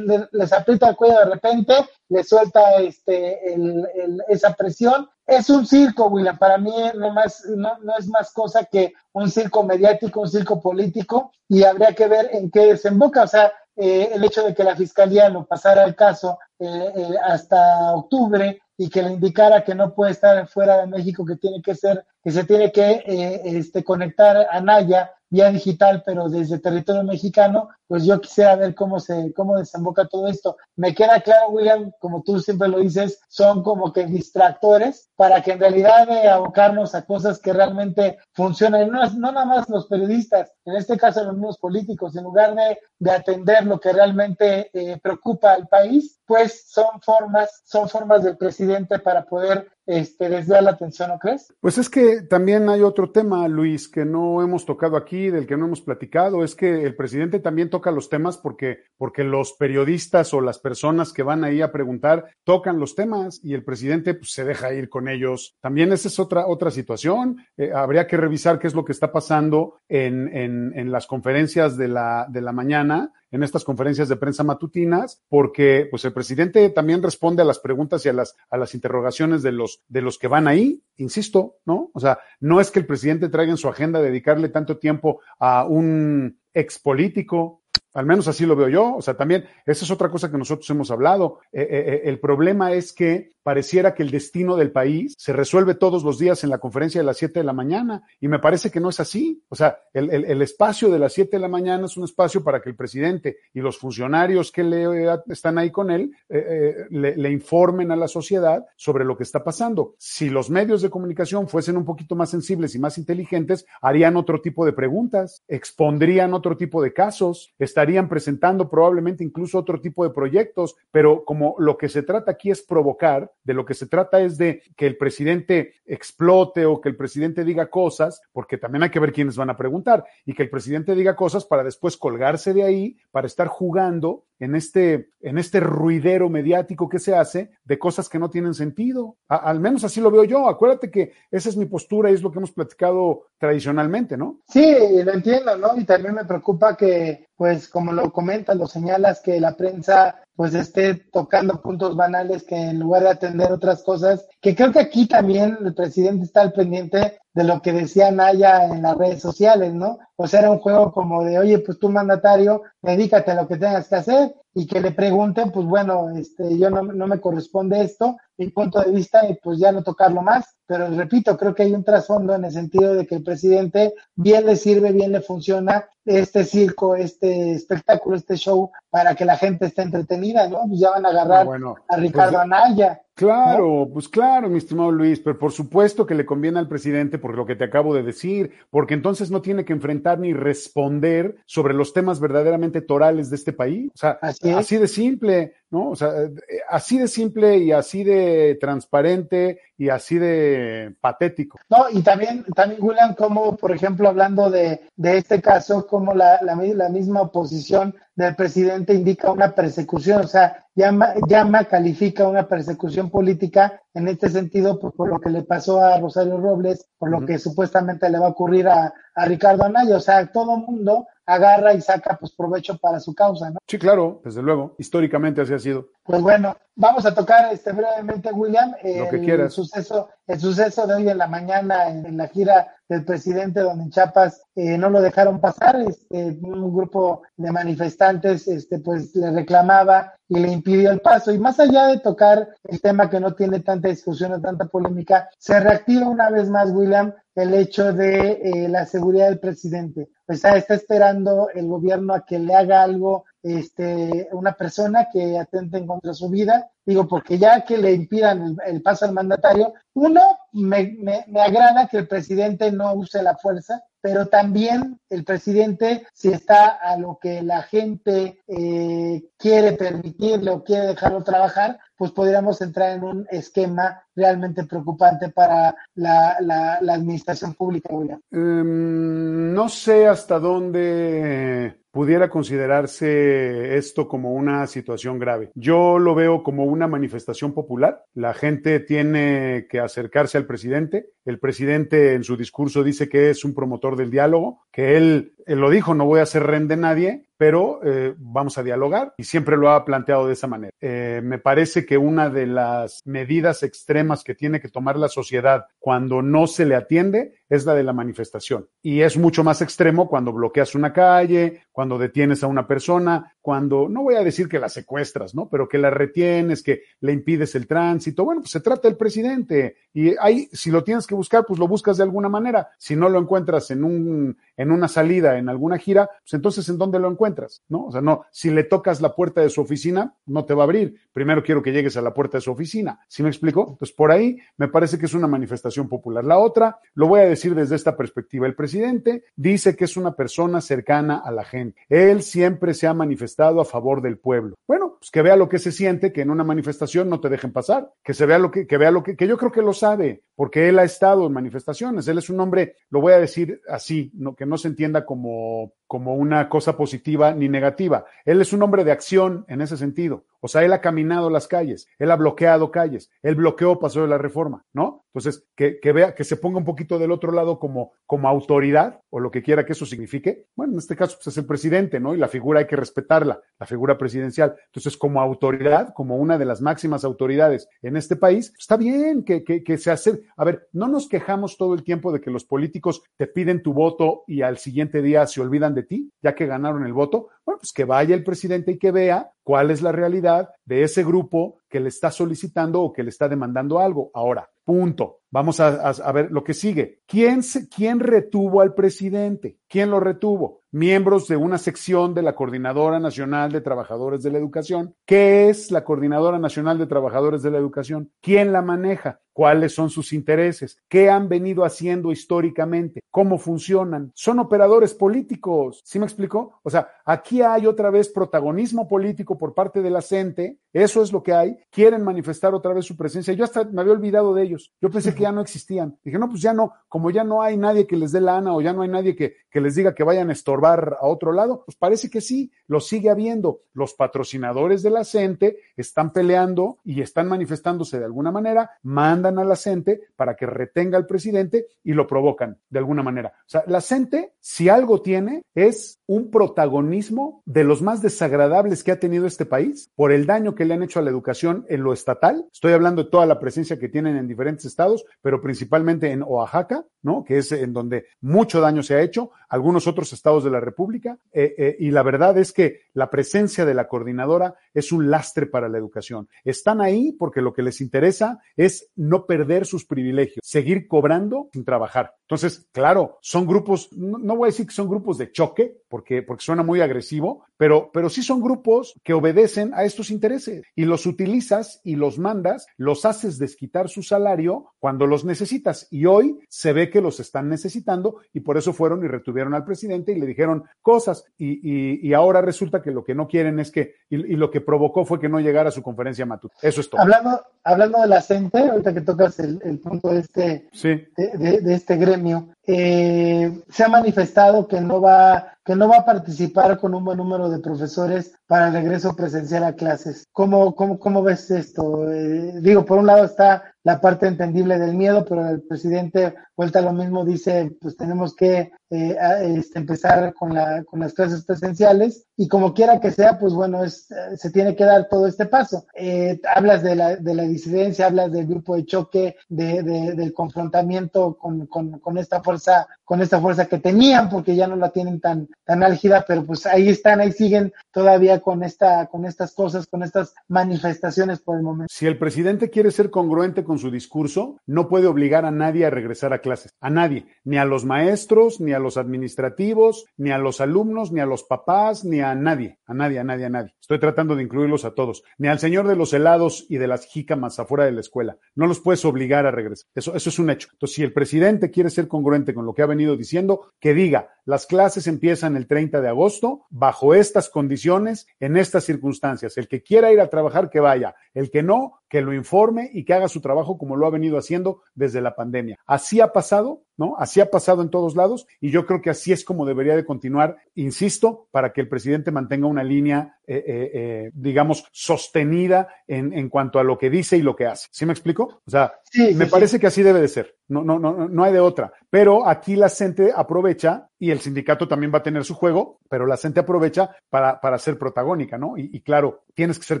les aprieta el cuello de repente, le suelta este, el, esa presión. Es un circo, William, para mí no, más, no, no es más cosa que un circo mediático, un circo político, y habría ver en qué desemboca. O sea, eh, el hecho de que la fiscalía lo pasara el caso eh, eh, hasta octubre y que le indicara que no puede estar fuera de México, que tiene que ser, que se tiene que este, conectar a Naya vía digital, pero desde territorio mexicano, pues yo quisiera ver cómo se, cómo desemboca todo esto. Me queda claro, William, como tú siempre lo dices, son como que distractores para que en realidad de abocarnos a cosas que realmente funcionan, no, no nada más los periodistas, en este caso los mismos políticos, en lugar de, de atender lo que realmente eh, preocupa al país, pues son formas, son formas del presidente para poder este, desviar la atención, ¿no crees? Pues es que también hay otro tema, Luis, que no hemos tocado aquí, del que no hemos platicado, es que el presidente también toca los temas porque, porque los periodistas o las personas que van ahí a preguntar tocan los temas y el presidente pues, se deja ir con ellos. También esa es otra, otra situación. Eh, habría que revisar qué es lo que está pasando en, en, en las conferencias de la, de la mañana en estas conferencias de prensa matutinas, porque pues el presidente también responde a las preguntas y a las, a las interrogaciones de los, de los que van ahí, insisto, ¿no? O sea, no es que el presidente traiga en su agenda dedicarle tanto tiempo a un expolítico, al menos así lo veo yo. O sea, también, esa es otra cosa que nosotros hemos hablado. Eh, eh, eh, el problema es que pareciera que el destino del país se resuelve todos los días en la conferencia de las 7 de la mañana y me parece que no es así. O sea, el, espacio de las 7 de la mañana es un espacio para que el presidente y los funcionarios que le, están ahí con él le, le informen a la sociedad sobre lo que está pasando. Si los medios de comunicación fuesen un poquito más sensibles y más inteligentes, harían otro tipo de preguntas, expondrían otro tipo de casos, estarían estarían presentando probablemente incluso otro tipo de proyectos, pero como lo que se trata aquí es provocar, de lo que se trata es de que el presidente explote o que el presidente diga cosas, porque también hay que ver quiénes van a preguntar, y que el presidente diga cosas para después colgarse de ahí, para estar jugando en este, en este ruidero mediático que se hace de cosas que no tienen sentido. al menos así lo veo yo. Acuérdate que esa es mi postura y es lo que hemos platicado tradicionalmente, ¿no? Sí, lo entiendo, ¿no? Y también me preocupa que, pues, como lo comentas, lo señalas, que la prensa pues esté tocando puntos banales que en lugar de atender otras cosas, que creo que aquí también el presidente está al pendiente de lo que decía Naya en las redes sociales, ¿no? O sea, era un juego como de, oye, pues tú mandatario, dedícate a lo que tengas que hacer y que le pregunten, pues bueno, este, yo no, no me corresponde esto, mi punto de vista, y pues ya no tocarlo más. Pero repito, creo que hay un trasfondo en el sentido de que el presidente bien le sirve, bien le funciona este circo, este espectáculo, este show para que la gente esté entretenida, ¿no? Pues ya van a agarrar ah, a Ricardo pues, Anaya. Claro, pues claro, mi estimado Luis, pero por supuesto que le conviene al presidente por lo que te acabo de decir, porque entonces no tiene que enfrentar ni responder sobre los temas verdaderamente torales de este país. O sea, así de simple. ¿no? O sea, eh, así de simple y así de transparente y así de patético. No, y también, también William, como por ejemplo, hablando de, de este caso, como la, la, la, misma oposición del presidente indica una persecución, o sea, llama, llama, califica una persecución política en este sentido por, por lo que le pasó a Rosario Robles, por lo que supuestamente le va a ocurrir a, a Ricardo Anaya, o sea, todo mundo agarra y saca pues provecho para su causa, ¿no? Sí, claro, desde luego, históricamente así ha sido. Pues bueno, vamos a tocar este brevemente, William, el suceso, el suceso de hoy en la mañana en, la gira del presidente, donde en Chiapas eh, no lo dejaron pasar, este, un grupo de manifestantes, este, pues le reclamaba y le impidió el paso. Y más allá de tocar el tema que no tiene tanta discusión o tanta polémica, se reactiva una vez más, William, el hecho de eh, la seguridad del presidente. O sea, está esperando el gobierno a que le haga algo este, una persona que atente contra su vida. Digo, porque ya que le impidan el, paso al mandatario, uno, me, me, agrada que el presidente no use la fuerza, pero también el presidente, si está a lo que la gente eh, quiere permitirle o quiere dejarlo trabajar, pues podríamos entrar en un esquema realmente preocupante para la, administración pública. Um, no sé hasta dónde pudiera considerarse esto como una situación grave. Yo lo veo como una manifestación popular. La gente tiene que acercarse al presidente. El presidente en su discurso dice que es un promotor del diálogo, que él, él lo dijo, no voy a hacer rehén de nadie, pero eh, vamos a dialogar y siempre lo ha planteado de esa manera. Eh, me parece que una de las medidas extremas que tiene que tomar la sociedad cuando no se le atiende es la de la manifestación. Y es mucho más extremo cuando bloqueas una calle, cuando detienes a una persona, cuando, no voy a decir que la secuestras, ¿no? Pero que la retienes, que le impides el tránsito. Bueno, pues se trata del presidente. Y ahí, si lo tienes que buscar, pues lo buscas de alguna manera. Si no lo encuentras en un, en una salida, en alguna gira, pues entonces ¿en dónde lo encuentras? ¿No? O sea, no, si le tocas la puerta de su oficina, no te va a abrir. Primero quiero que llegues a la puerta de su oficina. ¿Sí me explico? Entonces, por ahí me parece que es una manifestación popular. La otra, lo voy a decir desde esta perspectiva. El presidente dice que es una persona cercana a la gente. Él siempre se ha manifestado a favor del pueblo. Bueno, pues que vea lo que se siente, que en una manifestación no te dejen pasar, que se vea lo que, que vea lo que, que yo creo que lo sabe, porque él ha estado en manifestaciones. Él es un hombre, lo voy a decir así, que no se entienda como, como una cosa positiva ni negativa. Él es un hombre de acción en ese sentido. O sea, él ha caminado las calles, él ha bloqueado calles, él bloqueó Paso de la Reforma, ¿no? Entonces, que, que, vea, que se ponga un poquito del otro lado como, como autoridad, o lo que quiera que eso signifique. Bueno, en este caso, pues es el presidente, ¿no? Y la figura hay que respetarla, la figura presidencial. Entonces, como autoridad, como una de las máximas autoridades en este país, está bien que, que, que se hace. A ver, no nos quejamos todo el tiempo de que los políticos te piden tu voto y al siguiente día se olvidan de ti, ya que ganaron el voto. Bueno, pues que vaya el presidente y que vea cuál es la realidad de ese grupo que le está solicitando o que le está demandando algo. Ahora, punto. Vamos a, ver lo que sigue. ¿Quién, ¿Quién retuvo al presidente? ¿Quién lo retuvo? Miembros de una sección de la Coordinadora Nacional de Trabajadores de la Educación. ¿Qué es la Coordinadora Nacional de Trabajadores de la Educación? ¿Quién la maneja? ¿Cuáles son sus intereses? ¿Qué han venido haciendo históricamente? ¿Cómo funcionan? Son operadores políticos. ¿Sí me explicó? O sea, aquí hay otra vez protagonismo político por parte de la CENTE. Eso es lo que hay. Quieren manifestar otra vez su presencia. Yo hasta me había olvidado de ellos. Yo pensé que ya no existían. Dije, no, pues ya no, como ya no hay nadie que les dé lana o ya no hay nadie que, que les diga que vayan a estorbar a otro lado, pues parece que sí, lo sigue habiendo. Los patrocinadores de la CENTE están peleando y están manifestándose de alguna manera, mandan a la CENTE para que retenga al presidente y lo provocan de alguna manera. O sea, la CENTE, si algo tiene, es un protagonismo de los más desagradables que ha tenido este país por el daño que le han hecho a la educación en lo estatal. Estoy hablando de toda la presencia que tienen en diferentes estados, pero principalmente en Oaxaca, ¿no? Que es en donde mucho daño se ha hecho, algunos otros estados de la República, eh, eh, y la verdad es que la presencia de la coordinadora es un lastre para la educación. Están ahí porque lo que les interesa es no perder sus privilegios, seguir cobrando sin trabajar. Entonces, claro, son grupos, no, no, voy a decir que son grupos de choque, porque, porque suena muy agresivo, pero, pero sí son grupos que obedecen a estos intereses y los utilizas y los mandas, los haces desquitar su salario cuando los necesitas. Y hoy se ve que los están necesitando y por eso fueron y retuvieron al presidente y le dijeron cosas. Y, y, y ahora resulta que lo que no quieren es que, y, y, lo que provocó fue que no llegara a su conferencia matuta. Eso es todo. Hablando, hablando de la CENTE, ahorita que tocas el, el punto de este, sí. de, de, de este gremio, eh, se ha manifestado que no va que no va a participar con un buen número de profesores para el regreso presencial a clases. ¿Cómo, cómo, cómo ves esto? Eh, digo, por un lado está la parte entendible del miedo, pero el presidente, vuelta a lo mismo, dice, pues tenemos que eh, este, empezar con, la, con las clases presenciales y como quiera que sea, pues bueno, es, se tiene que dar todo este paso. Eh, hablas de la, de la disidencia, hablas del grupo de choque, de, de, del confrontamiento con, con, con esta fuerza, con esta fuerza que tenían, porque ya no la tienen tan, tan álgida, pero pues ahí están, ahí siguen todavía con esta, con estas cosas, con estas manifestaciones por el momento. Si el presidente quiere ser congruente con su discurso, no puede obligar a nadie a regresar a clases, a nadie, ni a los maestros, ni a los administrativos, ni a los alumnos, ni a los papás, ni a nadie, a nadie, a nadie, a nadie. Estoy tratando de incluirlos a todos, ni al señor de los helados y de las jícamas afuera de la escuela. No los puedes obligar a regresar. Eso, eso es un hecho. Entonces, si el presidente quiere ser congruente con lo que ha venido diciendo, que diga, las clases empiezan el 30 de agosto, bajo estas condiciones, en estas circunstancias. El que quiera ir a trabajar, que vaya. El que no, que lo informe y que haga su trabajo como lo ha venido haciendo desde la pandemia. Así ha pasado, ¿no? Así ha pasado en todos lados y yo creo que así es como debería de continuar, insisto, para que el presidente mantenga una línea, eh, eh, eh, digamos, sostenida en, en, cuanto a lo que dice y lo que hace. ¿Sí me explico? O sea, sí, me sí, parece sí. que así debe de ser. No, no, no, no hay de otra. Pero aquí la gente aprovecha y el sindicato también va a tener su juego, pero la gente aprovecha para, para ser protagónica, ¿no? Y, y, claro, tienes que ser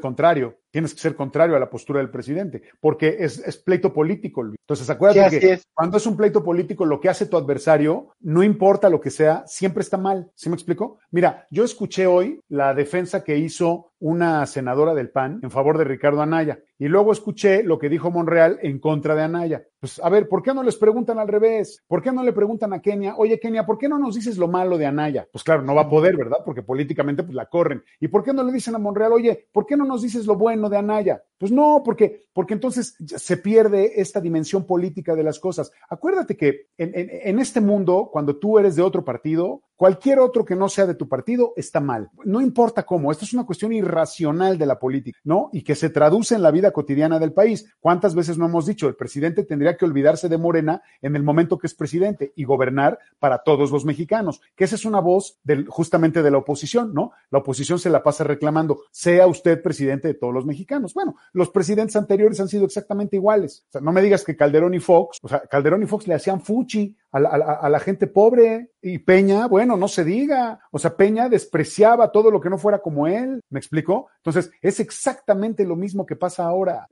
contrario, tienes que ser contrario a la postura del presidente, porque es, es pleito político, Luis. Entonces, acuérdate sí, que es. cuando es un pleito político, lo que hace tu adversario, no importa lo que sea, siempre está mal. ¿Sí me explico? Mira, yo escuché hoy la defensa que hizo una senadora del PAN en favor de Ricardo Anaya. Y luego escuché lo que dijo Monreal en contra de Anaya. Pues a ver, ¿por qué no les preguntan al revés? ¿Por qué no le preguntan a Kenia, oye Kenia, ¿por qué no nos dices lo malo de Anaya? Pues claro, no va a poder, ¿verdad? Porque políticamente pues la corren. ¿Y por qué no le dicen a Monreal, oye, ¿por qué no nos dices lo bueno de Anaya? Pues no, porque, porque entonces se pierde esta dimensión política de las cosas. Acuérdate que en, este mundo, cuando tú eres de otro partido, cualquier otro que no sea de tu partido está mal. No importa cómo, esto es una cuestión irracional de la política, ¿no? Y que se traduce en la vida cotidiana del país. ¿Cuántas veces no hemos dicho, el presidente tendría que olvidarse de Morena en el momento que es presidente y gobernar para todos los mexicanos? Que esa es una voz del, justamente de la oposición, ¿no? La oposición se la pasa reclamando, sea usted presidente de todos los mexicanos. Bueno, los presidentes anteriores han sido exactamente iguales. O sea, no me digas que Calderón y Fox, o sea, Calderón y Fox le hacían fuchi a la, a la, gente pobre. Y Peña, bueno, no se diga. O sea, Peña despreciaba todo lo que no fuera como él. ¿Me explicó? Entonces, es exactamente lo mismo que pasa ahora.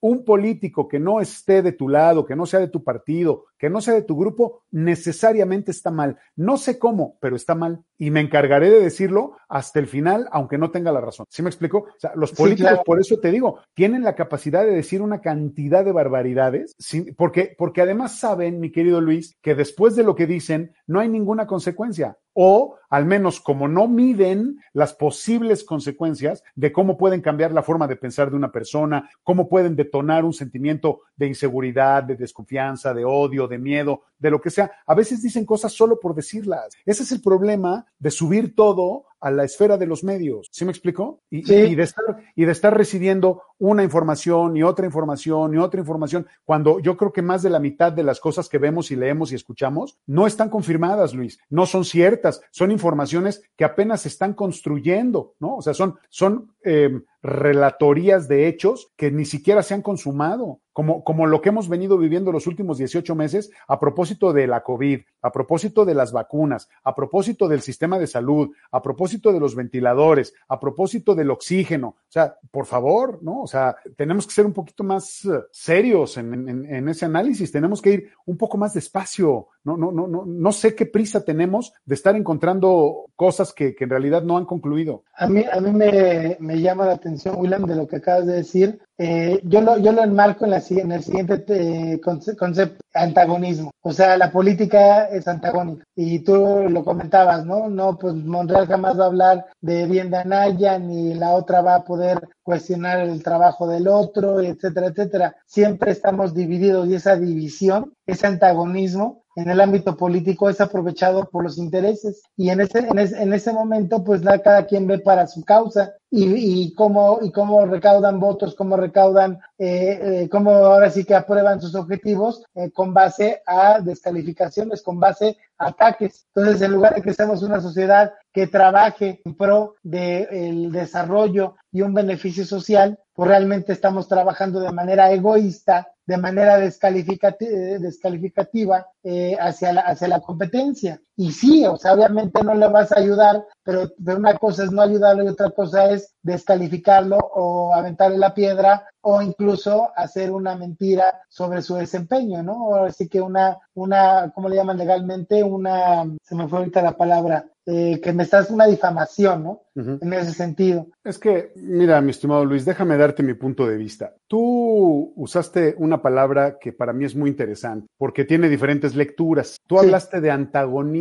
un político que no esté de tu lado, que no sea de tu partido, que no sea de tu grupo, necesariamente está mal. No sé cómo, pero está mal. Y me encargaré de decirlo hasta el final, aunque no tenga la razón. ¿Sí me explico? O sea, los políticos, por eso te digo, tienen la capacidad de decir una cantidad de barbaridades, porque, porque además saben, mi querido Luis, que después de lo que dicen, no hay ninguna consecuencia o al menos como no miden las posibles consecuencias de cómo pueden cambiar la forma de pensar de una persona, cómo pueden detonar un sentimiento de inseguridad, de desconfianza, de odio, de miedo, de lo que sea. A veces dicen cosas solo por decirlas. Ese es el problema de subir todo a la esfera de los medios. ¿Sí me explicó? Y, y, de estar, y de estar recibiendo una información y otra información y otra información, cuando yo creo que más de la mitad de las cosas que vemos y leemos y escuchamos no están confirmadas, Luis, no son ciertas, son informaciones que apenas se están construyendo, ¿no? O sea, son, son eh, relatorías de hechos que ni siquiera se han consumado, como, como lo que hemos venido viviendo los últimos 18 meses a propósito de la COVID, a propósito de las vacunas, a propósito del sistema de salud, a propósito de los ventiladores, a propósito del oxígeno. O sea, por favor, ¿no? O sea, tenemos que ser un poquito más eh, serios en, en, ese análisis, tenemos que ir un poco más despacio. No, no, no, no, no sé qué prisa tenemos de estar encontrando cosas que, que en realidad no han concluido. A mí, a mí me, me llama la atención William, de lo que acabas de decir. Eh, yo, lo, yo lo enmarco en, la, en el siguiente eh, concepto, antagonismo. O sea, la política es antagónica. Y tú lo comentabas, ¿no? No, pues Monreal jamás va a hablar de bien de Anaya, ni la otra va a poder cuestionar el trabajo del otro, etcétera, etcétera. Siempre estamos divididos y esa división, ese antagonismo, en el ámbito político es aprovechado por los intereses y en ese, en ese, en ese momento pues cada quien ve para su causa y, y cómo, y cómo recaudan votos, cómo recaudan, eh, eh, cómo ahora sí que aprueban sus objetivos eh, con base a descalificaciones, con base a ataques. Entonces, en lugar de que seamos una sociedad que trabaje en pro del desarrollo y un beneficio social, pues realmente estamos trabajando de manera egoísta de manera descalificativa eh, hacia, la, hacia la competencia. Y sí, o sea, obviamente no le vas a ayudar, pero, una cosa es no ayudarlo y otra cosa es descalificarlo o aventarle la piedra o incluso hacer una mentira sobre su desempeño, ¿no? Así que una, una, ¿cómo le llaman legalmente? Una, se me fue ahorita la palabra, eh, que me estás una difamación, ¿no? En ese sentido. Es que, mira, mi estimado Luis, déjame darte mi punto de vista. Tú usaste una palabra que para mí es muy interesante, porque tiene diferentes lecturas. Tú hablaste de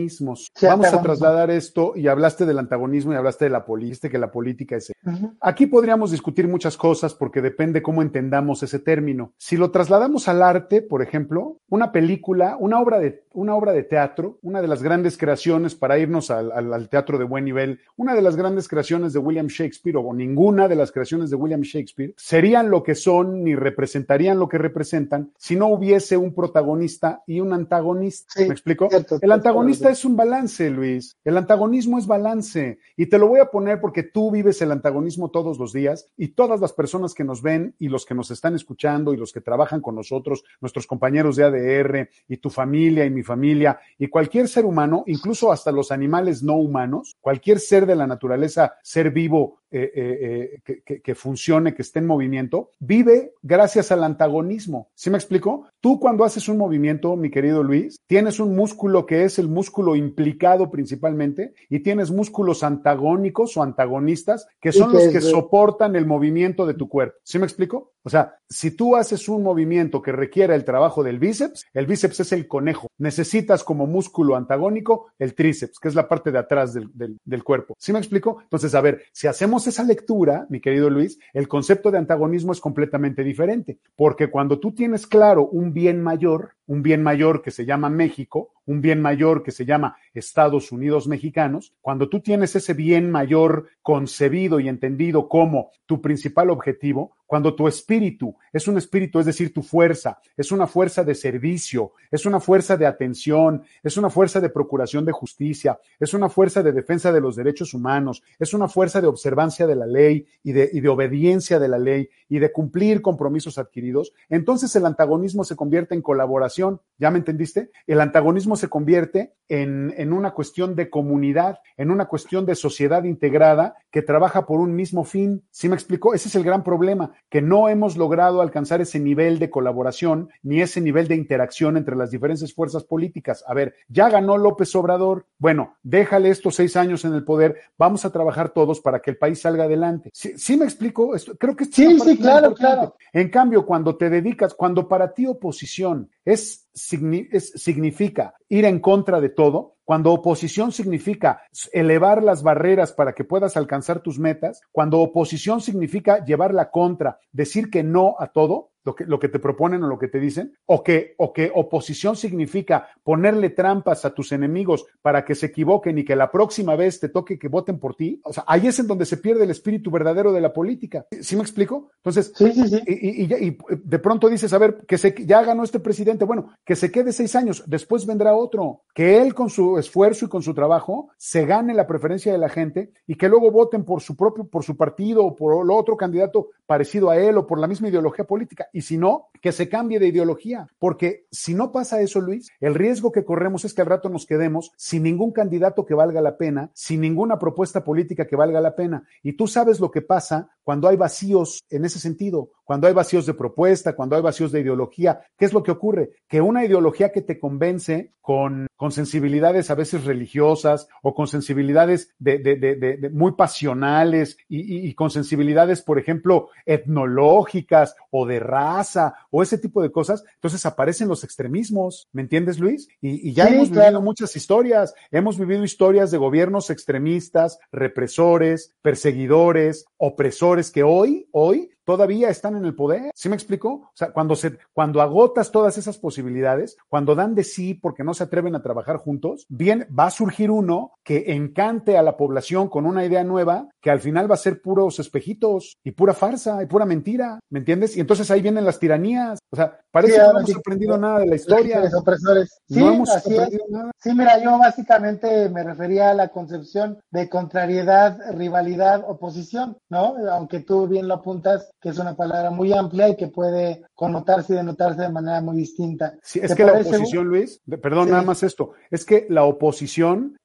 antagonismos. Vamos a trasladar esto y hablaste del antagonismo y hablaste de la política, que la política es. Aquí podríamos discutir muchas cosas porque depende cómo entendamos ese término. Si lo trasladamos al arte, por ejemplo, una película, una obra de, una obra de teatro, una de las grandes creaciones para irnos al al, teatro de buen nivel, una de las grandes creaciones de William Shakespeare o ninguna de las creaciones de William Shakespeare serían lo que son ni representarían lo que representan si no hubiese un protagonista y un antagonista. ¿Me explico? el antagonista es un balance, Luis. El antagonismo es balance. Y te lo voy a poner porque tú vives el antagonismo todos los días y todas las personas que nos ven y los que nos están escuchando y los que trabajan con nosotros, nuestros compañeros de ADR y tu familia y mi familia y cualquier ser humano, incluso hasta los animales no humanos, cualquier ser de la naturaleza, ser vivo eh, eh, eh, que, funcione, que esté en movimiento, vive gracias al antagonismo. ¿Sí me explico? Tú cuando haces un movimiento, mi querido Luis, tienes un músculo que es el músculo implicado principalmente y tienes músculos antagónicos o antagonistas que son los que soportan el movimiento de tu cuerpo. ¿Sí me explico? O sea, si tú haces un movimiento que requiera el trabajo del bíceps, el bíceps es el conejo. Necesitas como músculo antagónico el tríceps, que es la parte de atrás del, del cuerpo. ¿Sí me explico? Entonces, a ver, si hacemos esa lectura, mi querido Luis, el concepto de antagonismo es completamente diferente, porque cuando tú tienes claro un bien mayor, un bien mayor que se llama México, un bien mayor que se llama Estados Unidos mexicanos, cuando tú tienes ese bien mayor concebido y entendido como tu principal objetivo, cuando tu espíritu es un espíritu, es decir, tu fuerza, es una fuerza de servicio, es una fuerza de atención, es una fuerza de procuración de justicia, es una fuerza de defensa de los derechos humanos, es una fuerza de observancia de la ley y de, y de obediencia de la ley y de cumplir compromisos adquiridos, entonces el antagonismo se convierte en colaboración. ¿Ya me entendiste? El antagonismo se convierte en, en una cuestión de comunidad, en una cuestión de sociedad integrada que trabaja por un mismo fin. ¿Sí me explicó? Ese es el gran problema, que no hemos logrado alcanzar ese nivel de colaboración ni ese nivel de interacción entre las diferentes fuerzas políticas. A ver, ya ganó López Obrador. Bueno, déjale estos seis años en el poder. Vamos a trabajar todos para que el país salga adelante. ¿Sí, sí me explico? Esto, creo que sí, sí, claro, claro. En cambio, cuando te dedicas, cuando para ti oposición es, es, significa ir en contra de todo, cuando oposición significa elevar las barreras para que puedas alcanzar tus metas, cuando oposición significa llevar la contra, decir que no a todo, lo que, lo que te proponen o lo que te dicen, o que, o que oposición significa ponerle trampas a tus enemigos para que se equivoquen y que la próxima vez te toque que voten por ti. O sea, ahí es en donde se pierde el espíritu verdadero de la política. ¿Sí me explico? Entonces, sí, sí, sí. Y, y, y, de pronto dices, a ver, que se, ya ganó este presidente, bueno, que se quede seis años, después vendrá otro, que él con su esfuerzo y con su trabajo se gane la preferencia de la gente y que luego voten por su propio, por su partido o por el otro candidato parecido a él o por la misma ideología política y si no, que se cambie de ideología, porque si no pasa eso, Luis, el riesgo que corremos es que al rato nos quedemos sin ningún candidato que valga la pena, sin ninguna propuesta política que valga la pena. Y tú sabes lo que pasa cuando hay vacíos en ese sentido, cuando hay vacíos de propuesta, cuando hay vacíos de ideología. ¿Qué es lo que ocurre? Que una ideología que te convence con, con sensibilidades a veces religiosas o con sensibilidades de, de, de, de muy pasionales y, y, y con sensibilidades, por ejemplo, etnológicas o de raza o ese tipo de cosas, entonces aparecen los extremismos, ¿me entiendes, Luis? Y, y ya sí, hemos claro. vivido muchas historias, hemos vivido historias de gobiernos extremistas, represores, perseguidores, opresores que hoy, hoy todavía están en el poder. ¿Sí me explico? O sea, cuando se, cuando agotas todas esas posibilidades, cuando dan de sí porque no se atreven a trabajar juntos, bien, va a surgir uno que encante a la población con una idea nueva que al final va a ser puros espejitos y pura farsa y pura mentira, ¿me entiendes? Y entonces ahí vienen las tiranías. O sea, parece sí, que no hemos aprendido nada de la historia. Los opresores. Sí, no hemos así aprendido es. nada. Sí, mira, yo básicamente me refería a la concepción de contrariedad, rivalidad, oposición, ¿no? Aunque tú bien lo apuntas, que es una palabra muy amplia y que puede connotarse y denotarse de manera muy distinta. Sí, es que la oposición, Luis, perdón, sí. nada más esto, es que la oposición,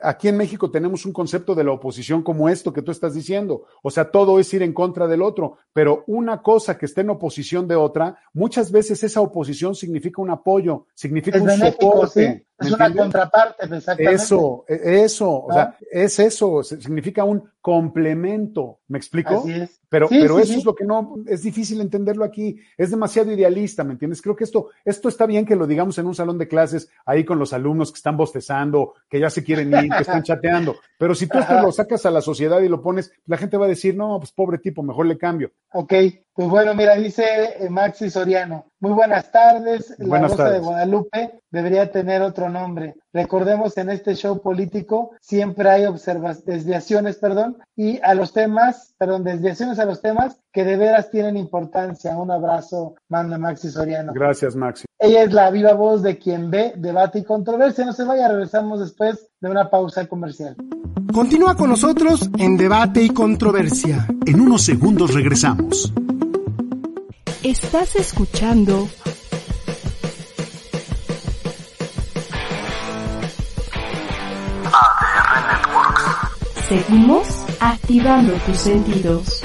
aquí en México tenemos un concepto de la oposición como esto que tú estás diciendo, o sea, todo es ir en contra del otro, pero una cosa que esté en oposición de otra, muchas veces esa oposición significa un apoyo, significa es un benéfico, soporte. Sí. Es una contraparte, exactamente. Eso, eso, o sea, es eso, significa un complemento, ¿me explico? Así es. Pero, Sí, pero sí, eso sí. es lo que no, es difícil entenderlo aquí, es demasiado idealista, ¿me entiendes? Creo que esto, esto está bien que lo digamos en un salón de clases, ahí con los alumnos que están bostezando, que ya se quieren ir, que están chateando, pero si tú esto lo sacas a la sociedad y lo pones, la gente va a decir, no, pues pobre tipo, mejor le cambio. Ok, pues bueno, mira, dice eh, Maxi Soriano. Muy buenas tardes. La Buenas Rosa de. Guadalupe debería tener otro nombre. Recordemos en este show político siempre hay desviaciones, perdón, y a los temas, perdón, desviaciones a los temas que de veras tienen importancia. Un abrazo, manda Maxi Soriano. Gracias, Maxi. Ella es la viva voz de quien ve debate y controversia. No se vaya, regresamos después de una pausa comercial. Continúa con nosotros en Debate y Controversia. En unos segundos regresamos. Estás escuchando Seguimos activando tus sentidos.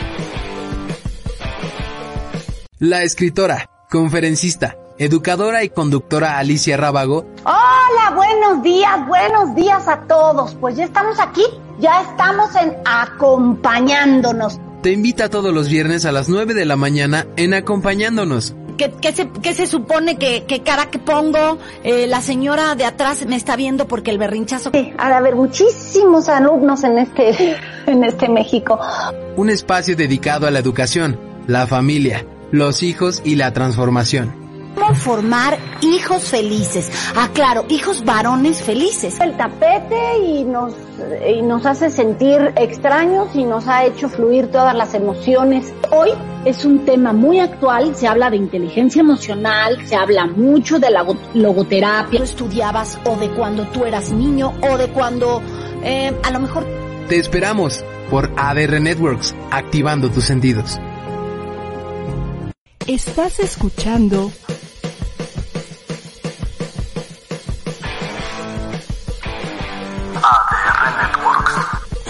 La escritora, conferencista, educadora y conductora Alicia Rábago Hola, buenos días, buenos días a todos. Pues ya estamos aquí, ya estamos en acompañándonos. Te invita todos los viernes a las 9 de la mañana en Acompañándonos. ¿Qué, qué se, qué se supone que, que cara que pongo? Eh, la señora de atrás me está viendo porque el berrinchazo... Sí, ha de haber muchísimos alumnos en este, en este México. Un espacio dedicado a la educación, la familia, los hijos y la transformación. Cómo formar hijos felices. Ah, claro, hijos varones felices. El tapete y nos, y nos hace sentir extraños y nos ha hecho fluir todas las emociones. Hoy es un tema muy actual, se habla de inteligencia emocional, se habla mucho de la logoterapia. Tú estudiabas o de cuando tú eras niño o de cuando eh, a lo mejor... Te esperamos por ADR Networks, activando tus sentidos. Estás escuchando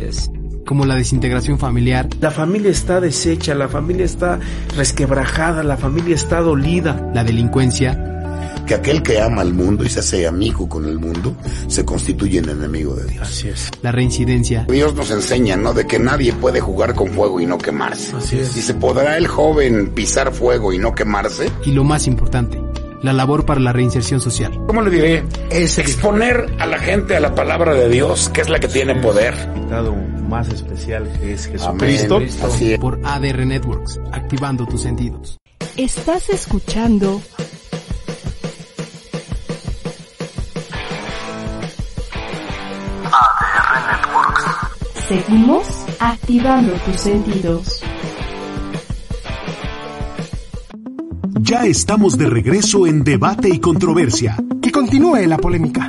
Es como la desintegración familiar. La familia está deshecha, la familia está resquebrajada, la familia está dolida. La delincuencia. Que aquel que ama al mundo y se hace amigo con el mundo, se constituye en enemigo de Dios. Así es. La reincidencia. Dios nos enseña, ¿no? De que nadie puede jugar con fuego y no quemarse. Así es. Y se podrá el joven pisar fuego y no quemarse. Y lo más importante, la labor para la reinserción social. ¿Cómo le diré? Es exponer a la gente a la palabra de Dios, que es la que tiene poder. Invitado más especial que es Jesucristo. Así es. Por ADR Networks, activando tus sentidos. Estás escuchando ADR Networks. Seguimos activando tus sentidos. Ya estamos de regreso en Debate y Controversia. Que continúe la polémica.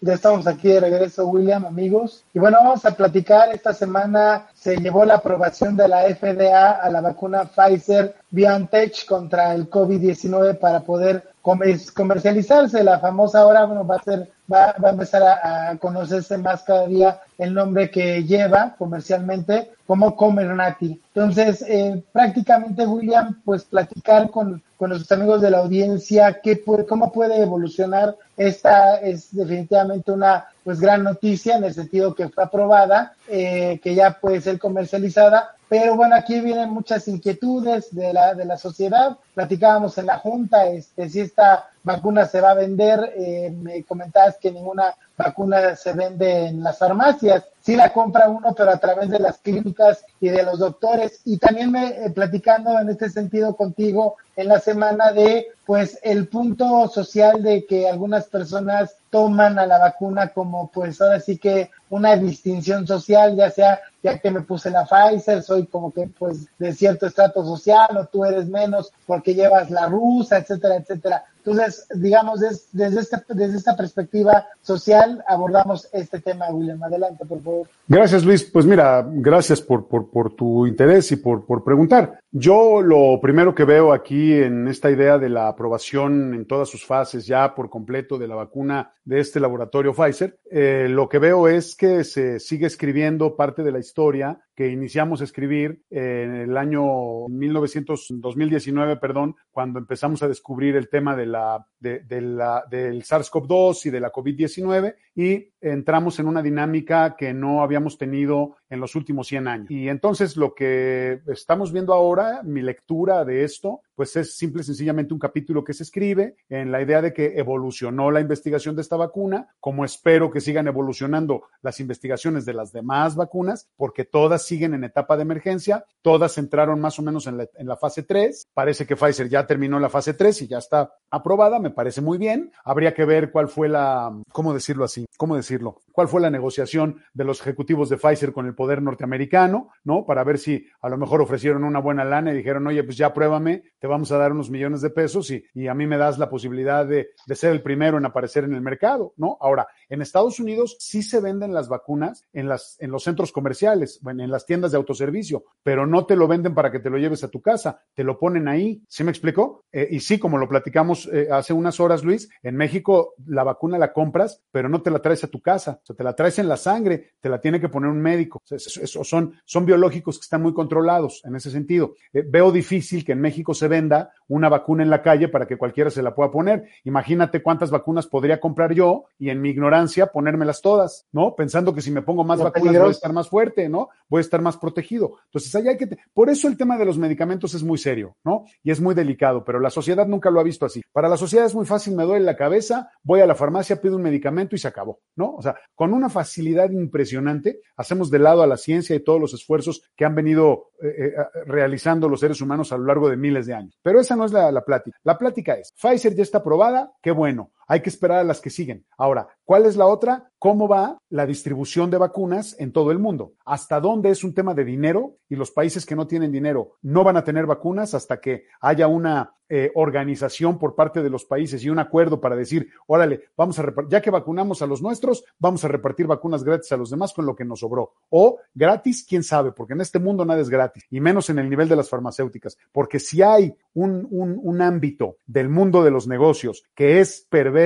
Ya estamos aquí de regreso, William, amigos. Y bueno, vamos a platicar. Esta semana se llevó la aprobación de la FDA a la vacuna Pfizer BioNTech contra el COVID-19 para poder comercializarse. La famosa ahora, bueno, va a ser, va, va a empezar a, conocerse más cada día el nombre que lleva comercialmente como Comirnaty. Entonces, eh, prácticamente, William, pues platicar con, con nuestros amigos de la audiencia qué puede, cómo puede evolucionar. Esta es definitivamente una pues gran noticia en el sentido que fue aprobada, eh, que ya puede ser comercializada, pero bueno, aquí vienen muchas inquietudes de la, de la sociedad. Platicábamos en la Junta este, si esta vacuna se va a vender. Eh, me comentabas que ninguna vacuna se vende en las farmacias. Sí la compra uno, pero a través de las clínicas y de los doctores. Y también me eh, platicando en este sentido contigo en la semana de pues el punto social de que algunas personas toman a la vacuna como pues ahora sí que una distinción social, ya sea ya que me puse la Pfizer, soy como que pues de cierto estrato social o tú eres menos porque llevas la rusa, etcétera, etcétera. Entonces, digamos, des, desde, esta, desde esta perspectiva social abordamos este tema, William. Adelante, por favor. Gracias, Luis. Pues mira, gracias por, por, por tu interés y por, por preguntar. Yo lo primero que veo aquí en esta idea de la aprobación en todas sus fases ya por completo de la vacuna de este laboratorio Pfizer, eh, lo que veo es que se sigue escribiendo parte de la historia que iniciamos a escribir en el año 1900, 2019, perdón, cuando empezamos a descubrir el tema de la, de, de la, del SARS-CoV-2 y de la COVID-19 y entramos en una dinámica que no habíamos tenido en los últimos 100 años. Y entonces lo que estamos viendo ahora, mi lectura de esto, pues es simple y sencillamente un capítulo que se escribe en la idea de que evolucionó la investigación de esta vacuna, como espero que sigan evolucionando las investigaciones de las demás vacunas, porque todas siguen en etapa de emergencia, todas entraron más o menos en la, fase 3, parece que Pfizer ya terminó la fase 3 y ya está aprobada, me parece muy bien, habría que ver cuál fue la, ¿cómo decirlo así? ¿Cómo decirlo? ¿Cuál fue la negociación de los ejecutivos de Pfizer con el poder norteamericano, ¿no? Para ver si a lo mejor ofrecieron una buena lana y dijeron, oye, pues ya pruébame, te vamos a dar unos millones de pesos y, a mí me das la posibilidad de, ser el primero en aparecer en el mercado, ¿no? Ahora, en Estados Unidos sí se venden las vacunas en los centros comerciales, bueno, en las tiendas de autoservicio, pero no te lo venden para que te lo lleves a tu casa, te lo ponen ahí, ¿sí me explicó? Eh, y sí, como lo platicamos eh, hace unas horas, Luis, en México la vacuna la compras, pero no te la traes a tu casa, O sea, te la traes en la sangre, te la tiene que poner un médico. O sea, son, son biológicos que están muy controlados en ese sentido. Eh, veo difícil que en México se venda una vacuna en la calle para que cualquiera se la pueda poner. Imagínate cuántas vacunas podría comprar yo y en mi ignorancia ponérmelas todas, ¿no? Pensando que si me pongo más vacunas voy a estar más fuerte, ¿no? Voy a estar más protegido. Entonces, ahí hay que... Por eso el tema de los medicamentos es muy serio, ¿no? Y es muy delicado, pero la sociedad nunca lo ha visto así. Para la sociedad es muy fácil, me duele la cabeza, voy a la farmacia, pido un medicamento y se acabó, ¿no? O sea, con una facilidad impresionante, hacemos de lado a la ciencia y todos los esfuerzos que han venido eh, eh, realizando los seres humanos a lo largo de miles de años. Pero esa no es la, la plática. La plática es, Pfizer ya está aprobada, qué bueno. Hay que esperar a las que siguen. Ahora, ¿cuál es la otra? ¿Cómo va la distribución de vacunas en todo el mundo? ¿Hasta dónde es un tema de dinero? Y los países que no tienen dinero no van a tener vacunas hasta que haya una eh, organización por parte de los países y un acuerdo para decir, órale, vamos a ya que vacunamos a los nuestros, vamos a repartir vacunas gratis a los demás con lo que nos sobró. O gratis, quién sabe, porque en este mundo nada es gratis, y menos en el nivel de las farmacéuticas, porque si hay un, un, un ámbito del mundo de los negocios que es perverso,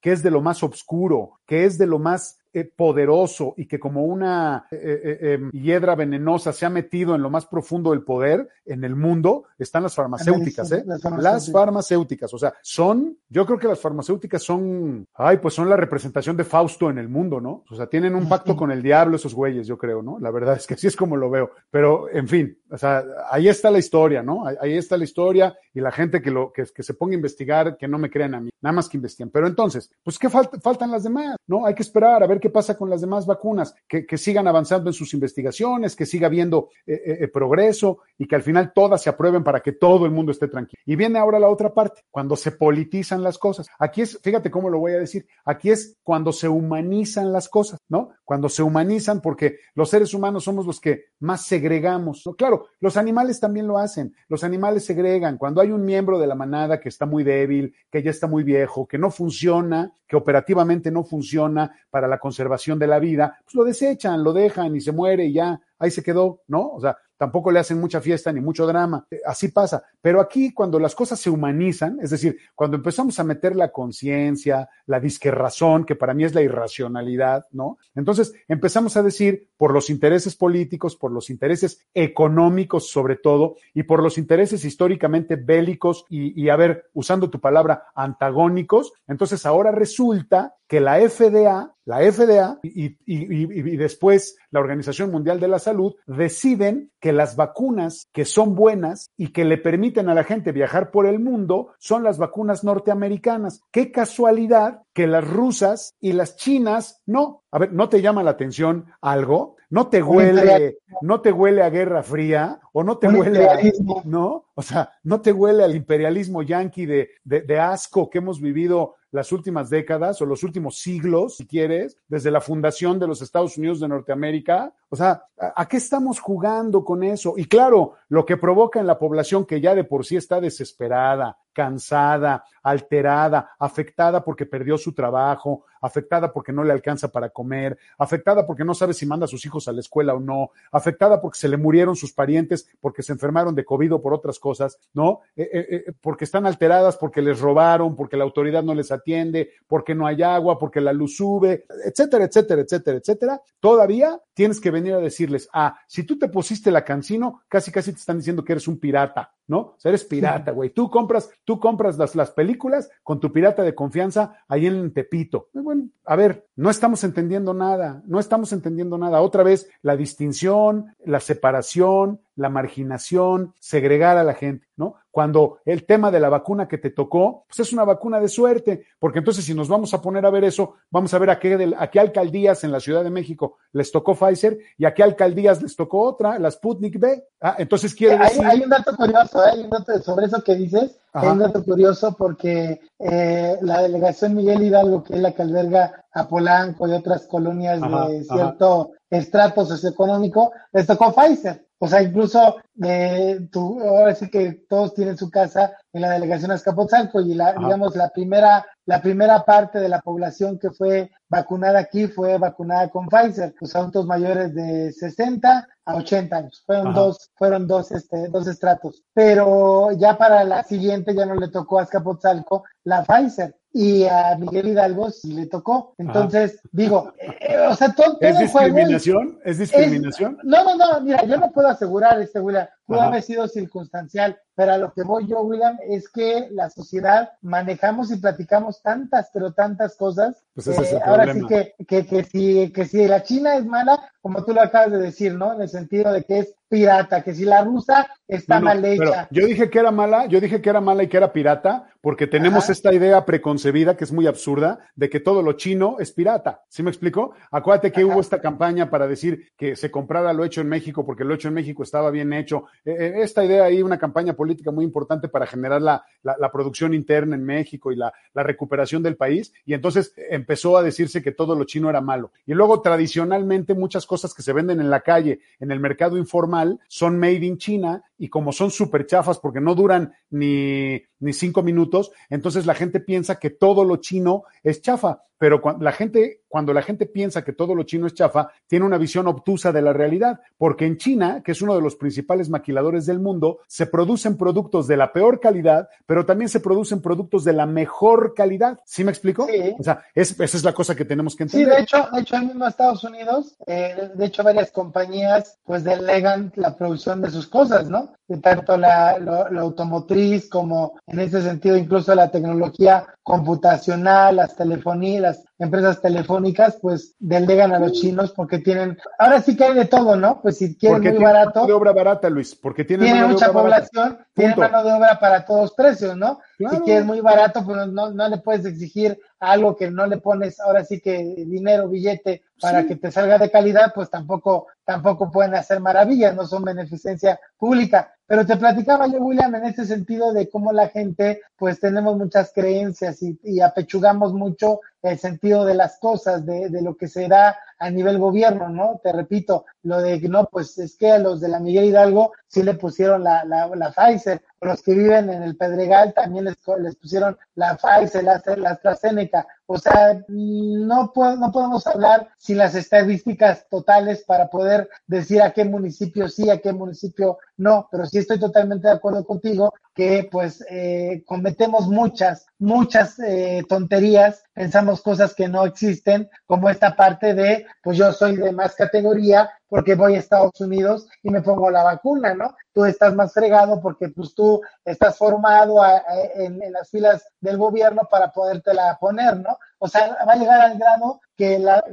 que es de lo más oscuro, que es de lo más eh, poderoso y que como una eh, eh, em, hiedra venenosa se ha metido en lo más profundo del poder en el mundo, están las farmacéuticas, ¿eh? Las farmacéuticas. o sea, son, yo creo que las farmacéuticas son, ay, pues son la representación de Fausto en el mundo, ¿no? O sea, tienen un pacto con el diablo esos güeyes, yo creo, ¿no? La verdad es que así es como lo veo. Pero, en fin, o sea, ahí está la historia, ¿no? Ahí está la historia y la gente que lo, que, que se ponga a investigar, que no me crean a mí, nada más que investiguen. Pero entonces, pues, ¿qué faltan las demás? ¿No? Hay que esperar a ver qué pasa con las demás vacunas, que, sigan avanzando en sus investigaciones, que siga habiendo eh, eh, eh, progreso y que al final todas se aprueben para que todo el mundo esté tranquilo. Y viene ahora la otra parte, cuando se politizan las cosas. Aquí es, fíjate cómo lo voy a decir, aquí es cuando se humanizan las cosas, ¿no? Cuando se humanizan porque los seres humanos somos los que más segregamos. Claro, los animales también lo hacen, los animales segregan. Cuando hay un miembro de la manada que está muy débil, que ya está muy viejo, que no funciona, que operativamente no funciona para la conservación de la vida, pues lo desechan, lo dejan y se muere y ya, ahí se quedó, ¿no? O sea, tampoco le hacen mucha fiesta ni mucho drama, eh, así pasa. Pero aquí cuando las cosas se humanizan, es decir, cuando empezamos a meter la conciencia, la disque razón, que para mí es la irracionalidad, ¿no? Entonces empezamos a decir, por los intereses políticos, por los intereses económicos sobre todo, y por los intereses históricamente bélicos y, a ver, usando tu palabra, antagónicos, entonces ahora resulta que la FDA, la FDA y, después la Organización Mundial de la Salud deciden que las vacunas que son buenas y que le permiten a la gente viajar por el mundo son las vacunas norteamericanas. Qué casualidad que las rusas y las chinas no. A ver, ¿no te llama la atención algo? ¿No te huele, no te huele a Guerra Fría? ¿O no te huele a, no? O sea, ¿no te huele al imperialismo yanqui de, de, de asco que hemos vivido las últimas décadas o los últimos siglos, si quieres, desde la fundación de los Estados Unidos de Norteamérica. O sea, ¿a, qué estamos jugando con eso? Y claro, lo que provoca en la población que ya de por sí está desesperada, cansada, alterada, afectada porque perdió su trabajo, afectada porque no le alcanza para comer, afectada porque no sabe si manda a sus hijos a la escuela o no, afectada porque se le murieron sus parientes, porque se enfermaron de COVID o por otras cosas, ¿no? Eh, eh, eh, porque están alteradas, porque les robaron, porque la autoridad no les atiende, porque no hay agua, porque la luz sube, etcétera, etcétera, etcétera, etcétera. Todavía tienes que venir a decirles, ah, si tú te pusiste la cancino, casi casi te están diciendo que eres un pirata, ¿no? Eres pirata, güey. Tú compras, tú compras las, las películas con tu pirata de confianza ahí en Tepito. Bueno, a ver, no estamos entendiendo nada, no estamos entendiendo nada. Otra vez, la distinción, la separación, la marginación, segregar a la gente, ¿no? Cuando el tema de la vacuna que te tocó, pues es una vacuna de suerte, porque entonces si nos vamos a poner a ver eso, vamos a ver a qué, a qué alcaldías en la Ciudad de México les tocó Pfizer y a qué alcaldías les tocó otra, la Sputnik B. Ah, entonces quiere decir... Hay, un dato curioso, ¿eh? hay un dato sobre eso que dices, hay un dato curioso porque eh, la delegación Miguel Hidalgo, que es la que alberga a Polanco y otras colonias de cierto estrato socioeconómico, les tocó Pfizer. O sea, incluso eh, tú, ahora sí que todos tienen su casa en la delegación Azcapotzalco y la, digamos, la primera, la primera parte de la población que fue vacunada aquí fue vacunada con Pfizer, los adultos mayores de 60 a 80 años. Fueron dos, fueron dos, este, dos estratos. Pero ya para la siguiente ya no le tocó a Azcapotzalco la Pfizer. Y a Miguel Hidalgo sí le tocó. Entonces, digo, eh, o sea, todo, ¿Es juego discriminación? ¿Es discriminación? no, no, no, mira, yo no puedo asegurar, este William, pudo haber sido circunstancial, pero a lo que voy yo, William, es que la sociedad manejamos y platicamos tantas, pero tantas cosas. Pues ese es el ahora sí que, que, que, si, que si la China es mala, como tú lo acabas de decir, ¿no? En el sentido de que es pirata, que si la rusa está No, no, mal hecha. yo dije que era mala, yo dije que era mala y que era pirata, porque tenemos Ajá. esta idea preconcebida que es muy absurda de que todo lo chino es pirata. ¿Sí me explico? Acuérdate que hubo esta campaña para decir que se comprara lo hecho en México porque lo hecho en México estaba bien hecho. Eh, eh, esta idea ahí, una campaña política muy importante para generar la, la- producción interna en México y la, la recuperación del país. Y entonces empezó a decirse que todo lo chino era malo. Y luego, tradicionalmente, muchas cosas que se venden en la calle, en el mercado informal, son made in China y como son súper chafas porque no duran ni, ni cinco minutos, entonces la gente piensa que todo lo chino es chafa. Pero cuando la gente, cuando la gente piensa que todo lo chino es chafa, tiene una visión obtusa de la realidad, porque en China, que es uno de los principales maquiladores del mundo, se producen productos de la peor calidad, pero también se producen productos de la mejor calidad. ¿Sí me explico? Sí. O sea, es- esa es la cosa que tenemos que Sí, entender. de hecho, de hecho, en mismo Estados Unidos, eh, de hecho, varias compañías pues delegan la producción de sus cosas, ¿no? De tanto la, lo, lo automotriz como en ese sentido incluso la tecnología computacional, las telefonías, las empresas telefónicas, pues delegan a los chinos porque tienen, ahora sí que hay de todo, ¿no? Pues si quieren porque muy tiene barato, mano de obra barata, Luis, porque tiene, tiene mano de mucha obra población, tiene Punto. mano de obra para todos precios, ¿no? Claro. Si quieres muy barato, pues no, no le puedes exigir algo que no le pones ahora sí que dinero, billete para Sí. que te salga de calidad, pues tampoco, tampoco pueden hacer maravillas, no son beneficencia pública. Pero te platicaba yo, William, en ese sentido de cómo la gente, pues tenemos muchas creencias y, apechugamos mucho el sentido de las cosas, de, de lo que se da a nivel gobierno, ¿no? Te repito, lo de que no, pues es que a los de la Miguel Hidalgo sí le pusieron la, la, la Pfizer, los que viven en el Pedregal también les, les pusieron la Pfizer, la, la AstraZeneca. O sea, no, puedo, no podemos hablar sin las estadísticas totales para poder decir a qué municipio sí, a qué municipio no, pero sí estoy totalmente de acuerdo contigo que pues eh, cometemos muchas, muchas eh, tonterías, pensamos cosas que no existen, como esta parte de, pues yo soy de más categoría porque voy a Estados Unidos y me pongo la vacuna, ¿no? Tú estás más fregado porque pues tú estás formado a, a, en, en, las filas del gobierno para podértela poner, ¿no? O sea, va a llegar al grado que la,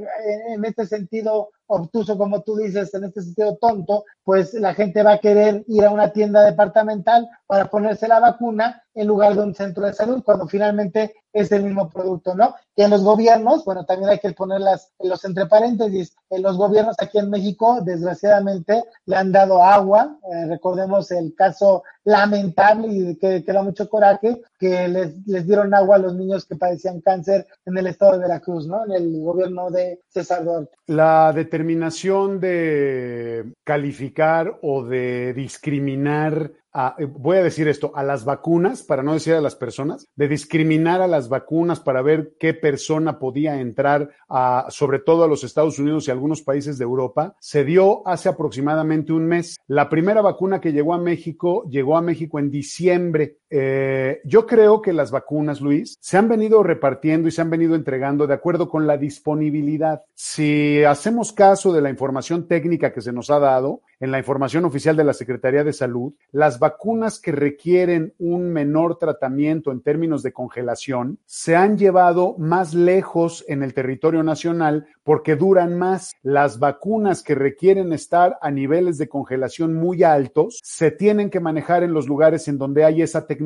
en este sentido obtuso, como tú dices, en este sentido tonto, pues la gente va a querer ir a una tienda departamental para ponerse la vacuna en lugar de un centro de salud, cuando finalmente es el mismo producto, ¿no? Y en los gobiernos, bueno, también hay que ponerlas en los entre paréntesis, en los gobiernos aquí en México, desgraciadamente, le han dado agua, eh, recordemos el caso lamentable y que, que da mucho coraje, que les, les dieron agua a los niños que padecían cáncer en el estado de Veracruz, ¿no? En el gobierno de César Duarte. La determinación de calificar o de discriminar a, voy a decir esto, a las vacunas, para no decir a las personas, de discriminar a las vacunas para ver qué persona podía entrar a, sobre todo a los Estados Unidos y algunos países de Europa, se dio hace aproximadamente un mes. La primera vacuna que llegó a México llegó a México en diciembre. Eh, yo creo que las vacunas, Luis, se han venido repartiendo y se han venido entregando de acuerdo con la disponibilidad. Si hacemos caso de la información técnica que se nos ha dado, en la información oficial de la Secretaría de Salud, las vacunas que requieren un menor tratamiento en términos de congelación se han llevado más lejos en el territorio nacional porque duran más. Las vacunas que requieren estar a niveles de congelación muy altos se tienen que manejar en los lugares en donde hay esa tecnología.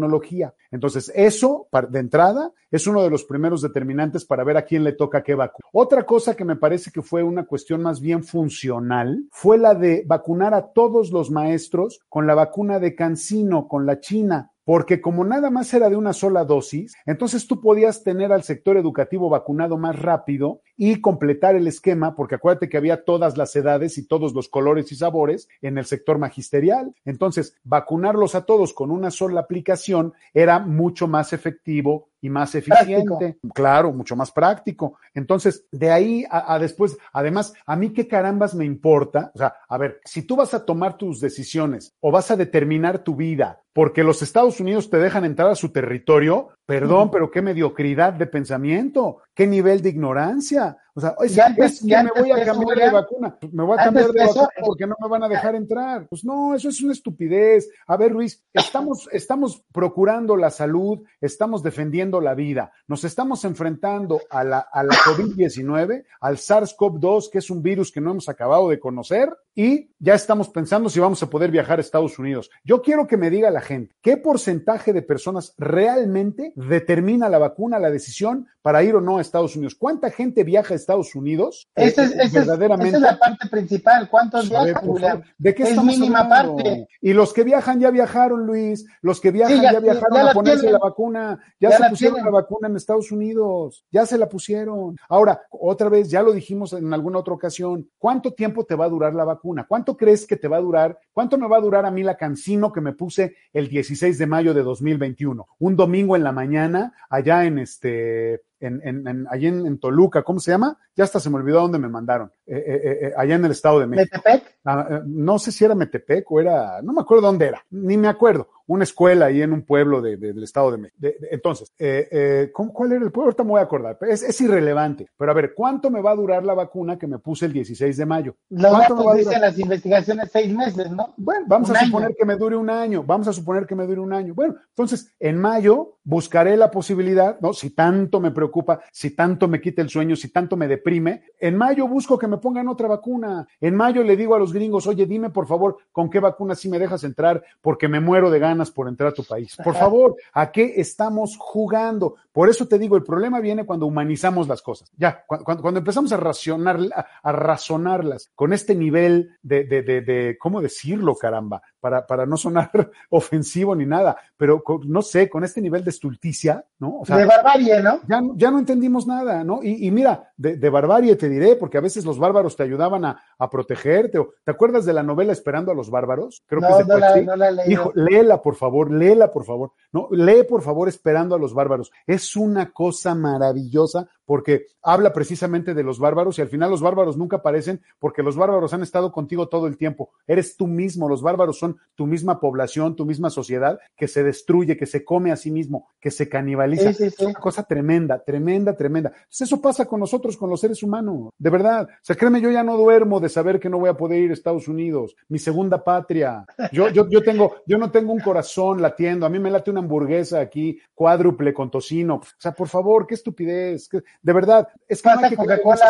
Entonces, eso de entrada es uno de los primeros determinantes para ver a quién le toca qué vacuna. Otra cosa que me parece que fue una cuestión más bien funcional fue la de vacunar a todos los maestros con la vacuna de Cancino, con la China. Porque como nada más era de una sola dosis, entonces tú podías tener al sector educativo vacunado más rápido y completar el esquema, porque acuérdate que había todas las edades y todos los colores y sabores en el sector magisterial. Entonces, vacunarlos a todos con una sola aplicación era mucho más efectivo y más eficiente. Práctico. Claro, mucho más práctico. Entonces, de ahí a, a, después, además, a mí qué carambas me importa. O sea, a ver, si tú vas a tomar tus decisiones o vas a determinar tu vida porque los Estados Unidos te dejan entrar a su territorio, perdón, pero qué mediocridad de pensamiento, qué nivel de ignorancia. O sea, es, antes, es que me voy a cambiar de vacuna. Me voy a cambiar de vacuna porque no me van a dejar entrar. Pues no, eso es una estupidez. A ver, Luis, estamos, estamos procurando la salud, estamos defendiendo la vida, nos estamos enfrentando a la, a la COVID-19, al SARS-CoV-2, que es un virus que no hemos acabado de conocer, y ya estamos pensando si vamos a poder viajar a Estados Unidos. Yo quiero que me diga la gente, ¿qué porcentaje de personas realmente determina la vacuna, la decisión para ir o no a Estados Unidos? ¿Cuánta gente viaja a Estados Unidos? Esa es, esa verdaderamente? Es, esa es la parte principal. ¿Cuántos viajan, Julián? ¿De qué es mínima hablando? parte. Y los que viajan ya viajaron, Luis. Los que viajan sí, ya, ya, viajaron ya a ponerse tienen. la vacuna. Ya, se la pusieron tienen. la vacuna en Estados Unidos. Ya se la pusieron. Ahora, otra vez, ya lo dijimos en alguna otra ocasión. ¿Cuánto tiempo te va a durar la vacuna? ¿Cuánto crees que te va a durar? ¿Cuánto me va a durar a mí la cancino que me puse el 16 de mayo de 2021? Un domingo en la mañana, allá en este, en, en, en, allí en, en, Toluca, ¿cómo se llama? Ya hasta se me olvidó dónde me mandaron, eh, eh, eh, allá en el Estado de México. ¿Metepec? Ah, no sé si era Metepec o era, no me acuerdo dónde era, ni me acuerdo, una escuela ahí en un pueblo de, de, del Estado de México. De, entonces, ¿cuál era el pueblo? Ahorita me voy a acordar, es, es, irrelevante, pero a ver, ¿cuánto me va a durar la vacuna que me puse el 16 de mayo? Los ¿Cuánto datos dicen las investigaciones seis meses, ¿no? Bueno, vamos Un a año. suponer que me dure un año, vamos a suponer que me dure un año. Bueno, entonces, en mayo buscaré la posibilidad, ¿no? Si tanto me preocupa, si tanto me quita el sueño, si tanto me deprime, en mayo busco que me pongan otra vacuna. En mayo le digo a los gringos, oye, dime por favor, ¿con qué vacuna sí me dejas entrar? Porque me muero de ganas por entrar a tu país. Por favor, ¿a qué estamos jugando? Por eso te digo, el problema viene cuando humanizamos las cosas. Ya, cuando, cuando empezamos a racionar, a, a, razonarlas con este nivel de, de, de, de, ¿cómo decirlo, caramba? Para, para no sonar ofensivo ni nada, pero con, no sé, con este nivel de estulticia, ¿no? O sea, de barbarie, ¿no? Ya, ya no entendimos nada, ¿no? Y, y mira, de, de, barbarie te diré, porque a veces los bárbaros te ayudaban a, a protegerte. ¿Te acuerdas de la novela Esperando a los bárbaros? Creo no, que es de no, la, no la leí. Hijo, léela, por favor, léela, por favor. No, lee, por favor, Esperando a los bárbaros. Es una cosa maravillosa porque habla precisamente de los bárbaros y al final los bárbaros nunca aparecen porque los bárbaros han estado contigo todo el tiempo. Eres tú mismo, los bárbaros son tu misma población, tu misma sociedad que se destruye, que se come a sí mismo, que se canibaliza. Sí, sí, sí. Es una cosa tremenda, tremenda, tremenda. Entonces eso pasa con nosotros, con los seres humanos, de verdad. O sea, créeme, yo ya no duermo de saber que no voy a poder ir a Estados Unidos, mi segunda patria. Yo, yo, yo tengo, yo no tengo un corazón latiendo, a mí me late una hamburguesa aquí, cuádruple con tocino. O sea, por favor, qué estupidez. Qué, de verdad, es que pasa no Coca-Cola,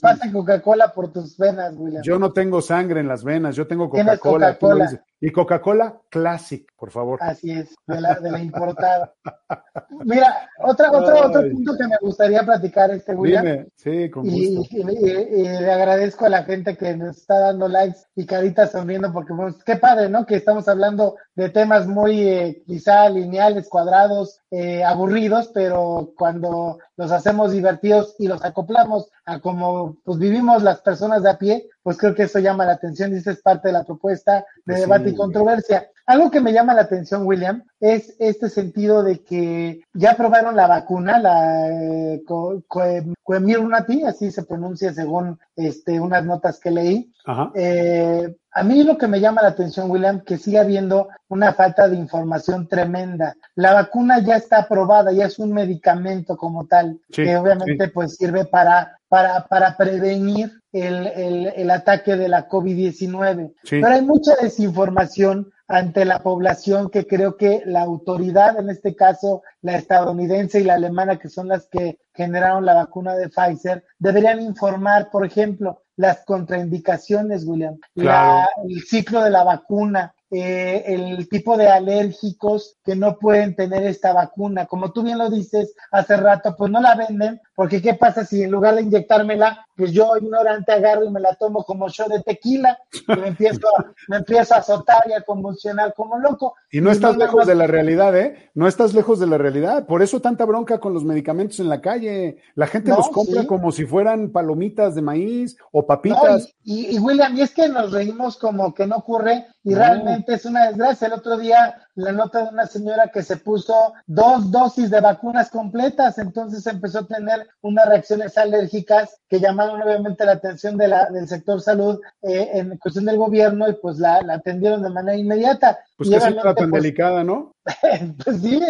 pasa Coca-Cola por tus venas, William. Yo no tengo sangre en las venas, yo tengo Coca-Cola. Coca y Coca-Cola Classic, por favor. Así es, de la, de la importada. Mira, otra, otro, otro punto que me gustaría platicar, este William. Dime, sí, con y, gusto. Y, y, y, le agradezco a la gente que nos está dando likes y caritas sonriendo, porque pues, qué padre, ¿no? Que estamos hablando de temas muy eh, quizá lineales, cuadrados, eh, aburridos, pero cuando los hacemos divertidos y los acoplamos a como pues vivimos las personas de a pie, pues creo que eso llama la atención y esa es parte de la propuesta de Sí. debate y controversia. Algo que me llama la atención, William, es este sentido de que ya probaron la vacuna, la eh, co- co- Coemirnati, así se pronuncia según este, unas notas que leí. Ajá. Eh, a mí lo que me llama la atención, William, que sigue habiendo una falta de información tremenda. La vacuna ya está aprobada, ya es un medicamento como tal, Sí, que obviamente sí. pues sirve para, para, para prevenir el, el, el ataque de la COVID-19. Sí. Pero hay mucha desinformación ante la población que creo que la autoridad, en este caso la estadounidense y la alemana, que son las que generaron la vacuna de Pfizer, deberían informar, por ejemplo, las contraindicaciones, William, Claro. la- el ciclo de la vacuna, eh, el tipo de alérgicos que no pueden tener esta vacuna. Como tú bien lo dices hace rato, pues no la venden, porque ¿qué pasa si en lugar de inyectármela, pues yo ignorante agarro y me la tomo como yo de tequila y me empiezo a, me empiezo a azotar y a convulsionar como loco? Y no estás lejos más- de la realidad, ¿eh? No estás lejos de la realidad. Por eso tanta bronca con los medicamentos en la calle. La gente No, los compra sí. como si fueran palomitas de maíz o No, papitas. y, y- y William, y es que nos reímos como que no ocurre y No. realmente es una desgracia. El otro día la nota de una señora que se puso dos dosis de vacunas completas, entonces empezó a tener unas reacciones alérgicas que llamaron llamaron obviamente la atención de la, del sector salud eh, en cuestión del gobierno y pues la, la atendieron de manera inmediata. Pues que tan pues, delicada, ¿no? pues sí,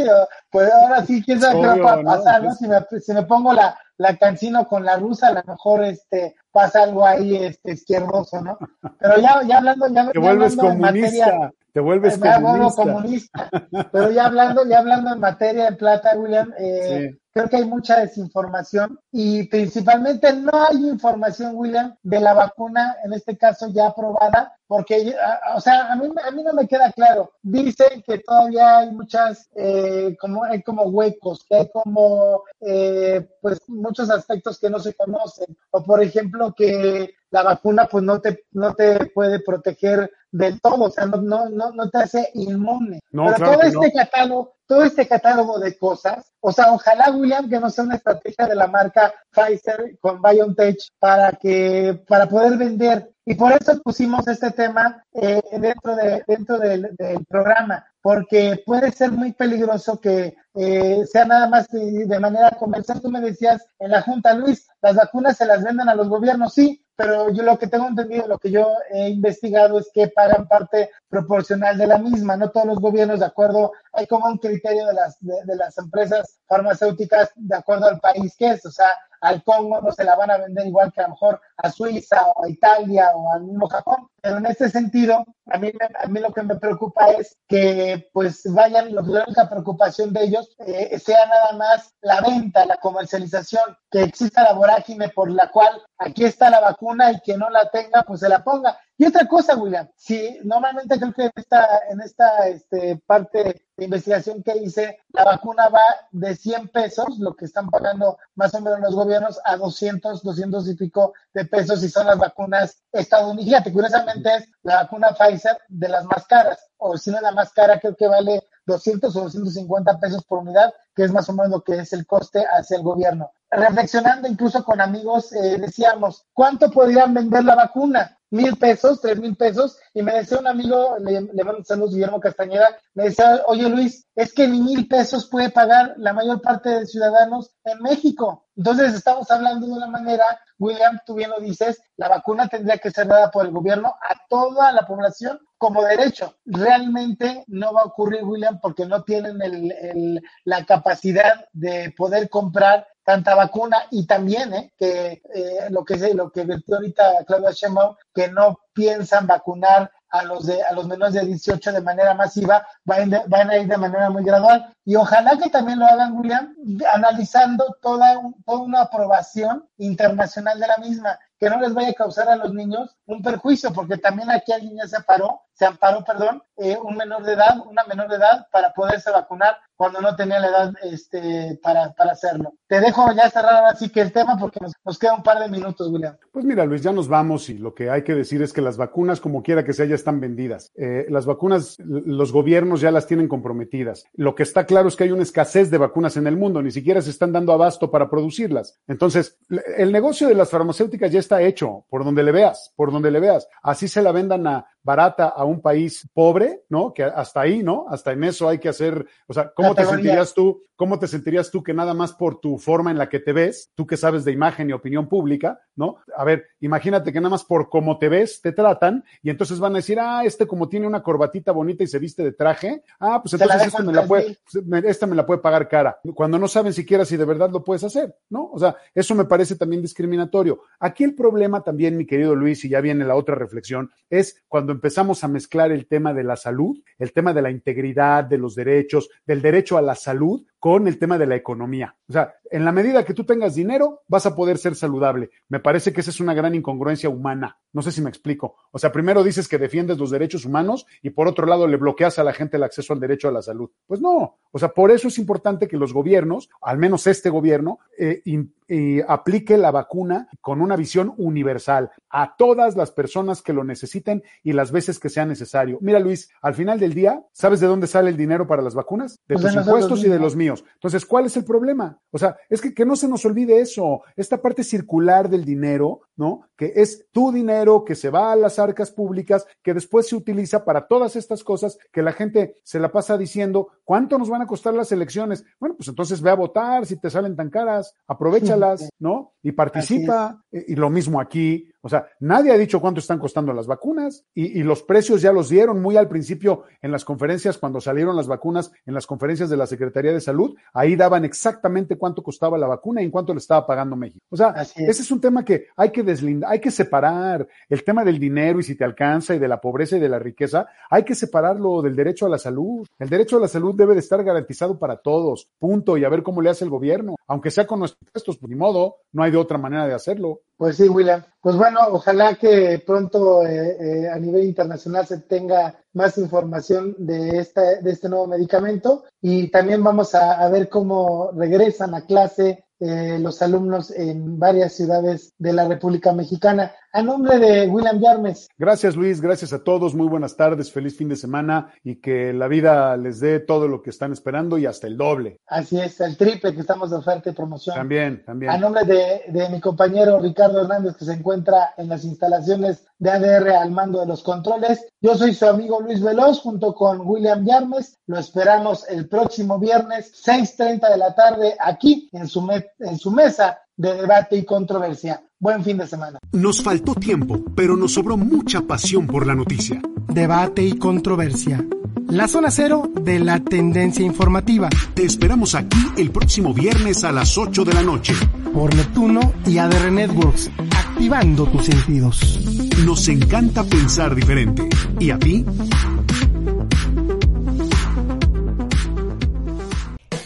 pues ahora sí, quién sabe qué va a pasar, ¿no? Si, me, si me pongo la, la cancino con la rusa, a lo mejor este pasa algo ahí este izquierdoso, ¿no? Pero ya, ya hablando, ya, te vuelves comunista, te vuelves comunista. comunista. Pero ya hablando, ya hablando en materia de plata, William, eh, creo que hay mucha desinformación y principalmente no hay información, William, de la vacuna, en este caso ya aprobada, porque, o sea, a mí, a mí no me queda claro. Dicen que todavía hay muchas, eh, como, hay como huecos, que hay como, eh, pues, muchos aspectos que no se conocen. O, por ejemplo, que la vacuna, pues, no te, no te puede proteger del todo, o sea, no, no, no, te hace inmune. Pero todo este catálogo, todo este catálogo de cosas, o sea, ojalá, William, que no sea una estrategia de la marca Pfizer con BioNTech para que, para poder vender. Y por eso pusimos este tema eh, dentro, de, dentro del, programa, porque puede ser muy peligroso que eh, sea nada más de manera comercial. Tú me decías en la Junta, Luis, las vacunas se las venden a los gobiernos, sí, pero yo lo que tengo entendido, lo que yo he investigado es que pagan parte proporcional de la misma, no todos los gobiernos, de acuerdo, hay como un criterio de las, de, las empresas farmacéuticas de acuerdo al país que es, o sea, al Congo no se la van a vender igual que a lo mejor a Suiza o a Italia o al mismo Japón, pero en este sentido, a mí, a mí lo que me preocupa es que pues vayan, la única preocupación de ellos eh, sea nada más la venta, la comercialización, que exista la vorágine por la cual aquí está la vacuna y que no la tenga, pues se la ponga. Y otra cosa, William, si normalmente creo que en esta, en esta este, parte de investigación que hice, la vacuna va de 100 pesos, lo que están pagando más o menos los gobiernos, a 200, 200 y pico de pesos y son las vacunas estadounidenses. Curiosamente es la vacuna Pfizer de las más caras, o si no la más cara, creo que vale 200 o 250 pesos por unidad, que es más o menos lo que es el coste hacia el gobierno. Reflexionando incluso con amigos, eh, decíamos, ¿cuánto podrían vender la vacuna? Mil pesos, tres mil pesos, y me decía un amigo, le, le mando saludos, Guillermo Castañeda, me decía, oye Luis, es que ni mil pesos puede pagar la mayor parte de ciudadanos en México. Entonces estamos hablando de una manera, William, tú bien lo dices, la vacuna tendría que ser dada por el gobierno a toda la población como derecho. Realmente no va a ocurrir, William, porque no tienen el, la capacidad de poder comprar tanta vacuna y también eh, que eh, lo que lo que vertió ahorita Claudia Sheinbaum que no piensan vacunar a los de a los menores de 18 de manera masiva van, van a ir de manera muy gradual. Y ojalá que también lo hagan William analizando toda, toda una aprobación internacional de la misma que no les vaya a causar a los niños un perjuicio porque también aquí alguien ya se paró se amparó, perdón, eh, un menor de edad, una menor de edad para poderse vacunar cuando no tenía la edad este, para, para hacerlo. Te dejo ya cerrar así que el tema porque nos, queda un par de minutos, William. Pues mira, Luis, ya nos vamos y lo que hay que decir es que las vacunas, como quiera que sea, ya están vendidas. Eh, las vacunas, los gobiernos ya las tienen comprometidas. Lo que está claro es que hay una escasez de vacunas en el mundo, ni siquiera se están dando abasto para producirlas. Entonces, el negocio de las farmacéuticas ya está hecho, por donde le veas, por donde le veas. Así se la vendan a barata a un país pobre, ¿no? Que hasta ahí, ¿no? Hasta en eso hay que hacer, o sea, ¿cómo te sentirías tú? ¿Cómo te sentirías tú que nada más por tu forma en la que te ves, tú que sabes de imagen y opinión pública, ¿no? A ver, imagínate que nada más por cómo te ves te tratan y entonces van a decir, ah, este como tiene una corbatita bonita y se viste de traje, ah, pues entonces este me la puede, esta me la puede pagar cara, cuando no saben siquiera si de verdad lo puedes hacer, ¿no? O sea, eso me parece también discriminatorio. Aquí el problema también, mi querido Luis, y ya viene la otra reflexión, es cuando empezamos a mezclar el tema de la salud, el tema de la integridad, de los derechos, del derecho a la salud, con el tema de la economía. O sea, en la medida que tú tengas dinero, vas a poder ser saludable. Me parece que esa es una gran incongruencia humana. No sé si me explico. O sea, primero dices que defiendes los derechos humanos y por otro lado le bloqueas a la gente el acceso al derecho a la salud. Pues no. O sea, por eso es importante que los gobiernos, al menos este gobierno, eh, aplique la vacuna con una visión universal a todas las personas que lo necesiten y las veces que sea necesario. Mira, Luis, al final del día, ¿sabes de dónde sale el dinero para las vacunas? De pues tus impuestos y de los míos. Entonces, ¿cuál es el problema? O sea, es que, que no se nos olvide eso. Esta parte circular del dinero ¿no? Que es tu dinero que se va a las arcas públicas, que después se utiliza para todas estas cosas que la gente se la pasa diciendo, ¿cuánto nos van a costar las elecciones? Bueno, pues entonces ve a votar si te salen tan caras, aprovechalas, ¿no? Y participa. Y lo mismo aquí. O sea, nadie ha dicho cuánto están costando las vacunas y, y, los precios ya los dieron muy al principio en las conferencias cuando salieron las vacunas, en las conferencias de la Secretaría de Salud, ahí daban exactamente cuánto costaba la vacuna y en cuánto le estaba pagando México. O sea, ese es un tema que hay que deslindar, hay que separar el tema del dinero y si te alcanza y de la pobreza y de la riqueza, hay que separarlo del derecho a la salud. El derecho a la salud debe de estar garantizado para todos, punto, y a ver cómo le hace el gobierno, aunque sea con nuestros impuestos, pues ni modo, no hay de otra manera de hacerlo. Pues sí, William. Pues bueno, ojalá que pronto eh, eh, a nivel internacional se tenga más información de, esta, de este nuevo medicamento y también vamos a, ver cómo regresan a clase eh, los alumnos en varias ciudades de la República Mexicana. A nombre de William Yarmes. Gracias Luis, gracias a todos, muy buenas tardes, feliz fin de semana y que la vida les dé todo lo que están esperando y hasta el doble. Así es, el triple que estamos de oferta y promoción. También, también. A nombre de, de mi compañero Ricardo Hernández que se encuentra en las instalaciones de ADR al mando de los controles. Yo soy su amigo Luis Veloz junto con William Yarmes. Lo esperamos el próximo viernes, 6.30 de la tarde, aquí en su, en su mesa de debate y controversia. Buen fin de semana. Nos faltó tiempo, pero nos sobró mucha pasión por la noticia. Debate y controversia. La zona cero de la tendencia informativa. Te esperamos aquí el próximo viernes a las 8 de la noche. Por Neptuno y ADR Networks, activando tus sentidos. Nos encanta pensar diferente. ¿Y a ti?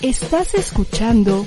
Estás escuchando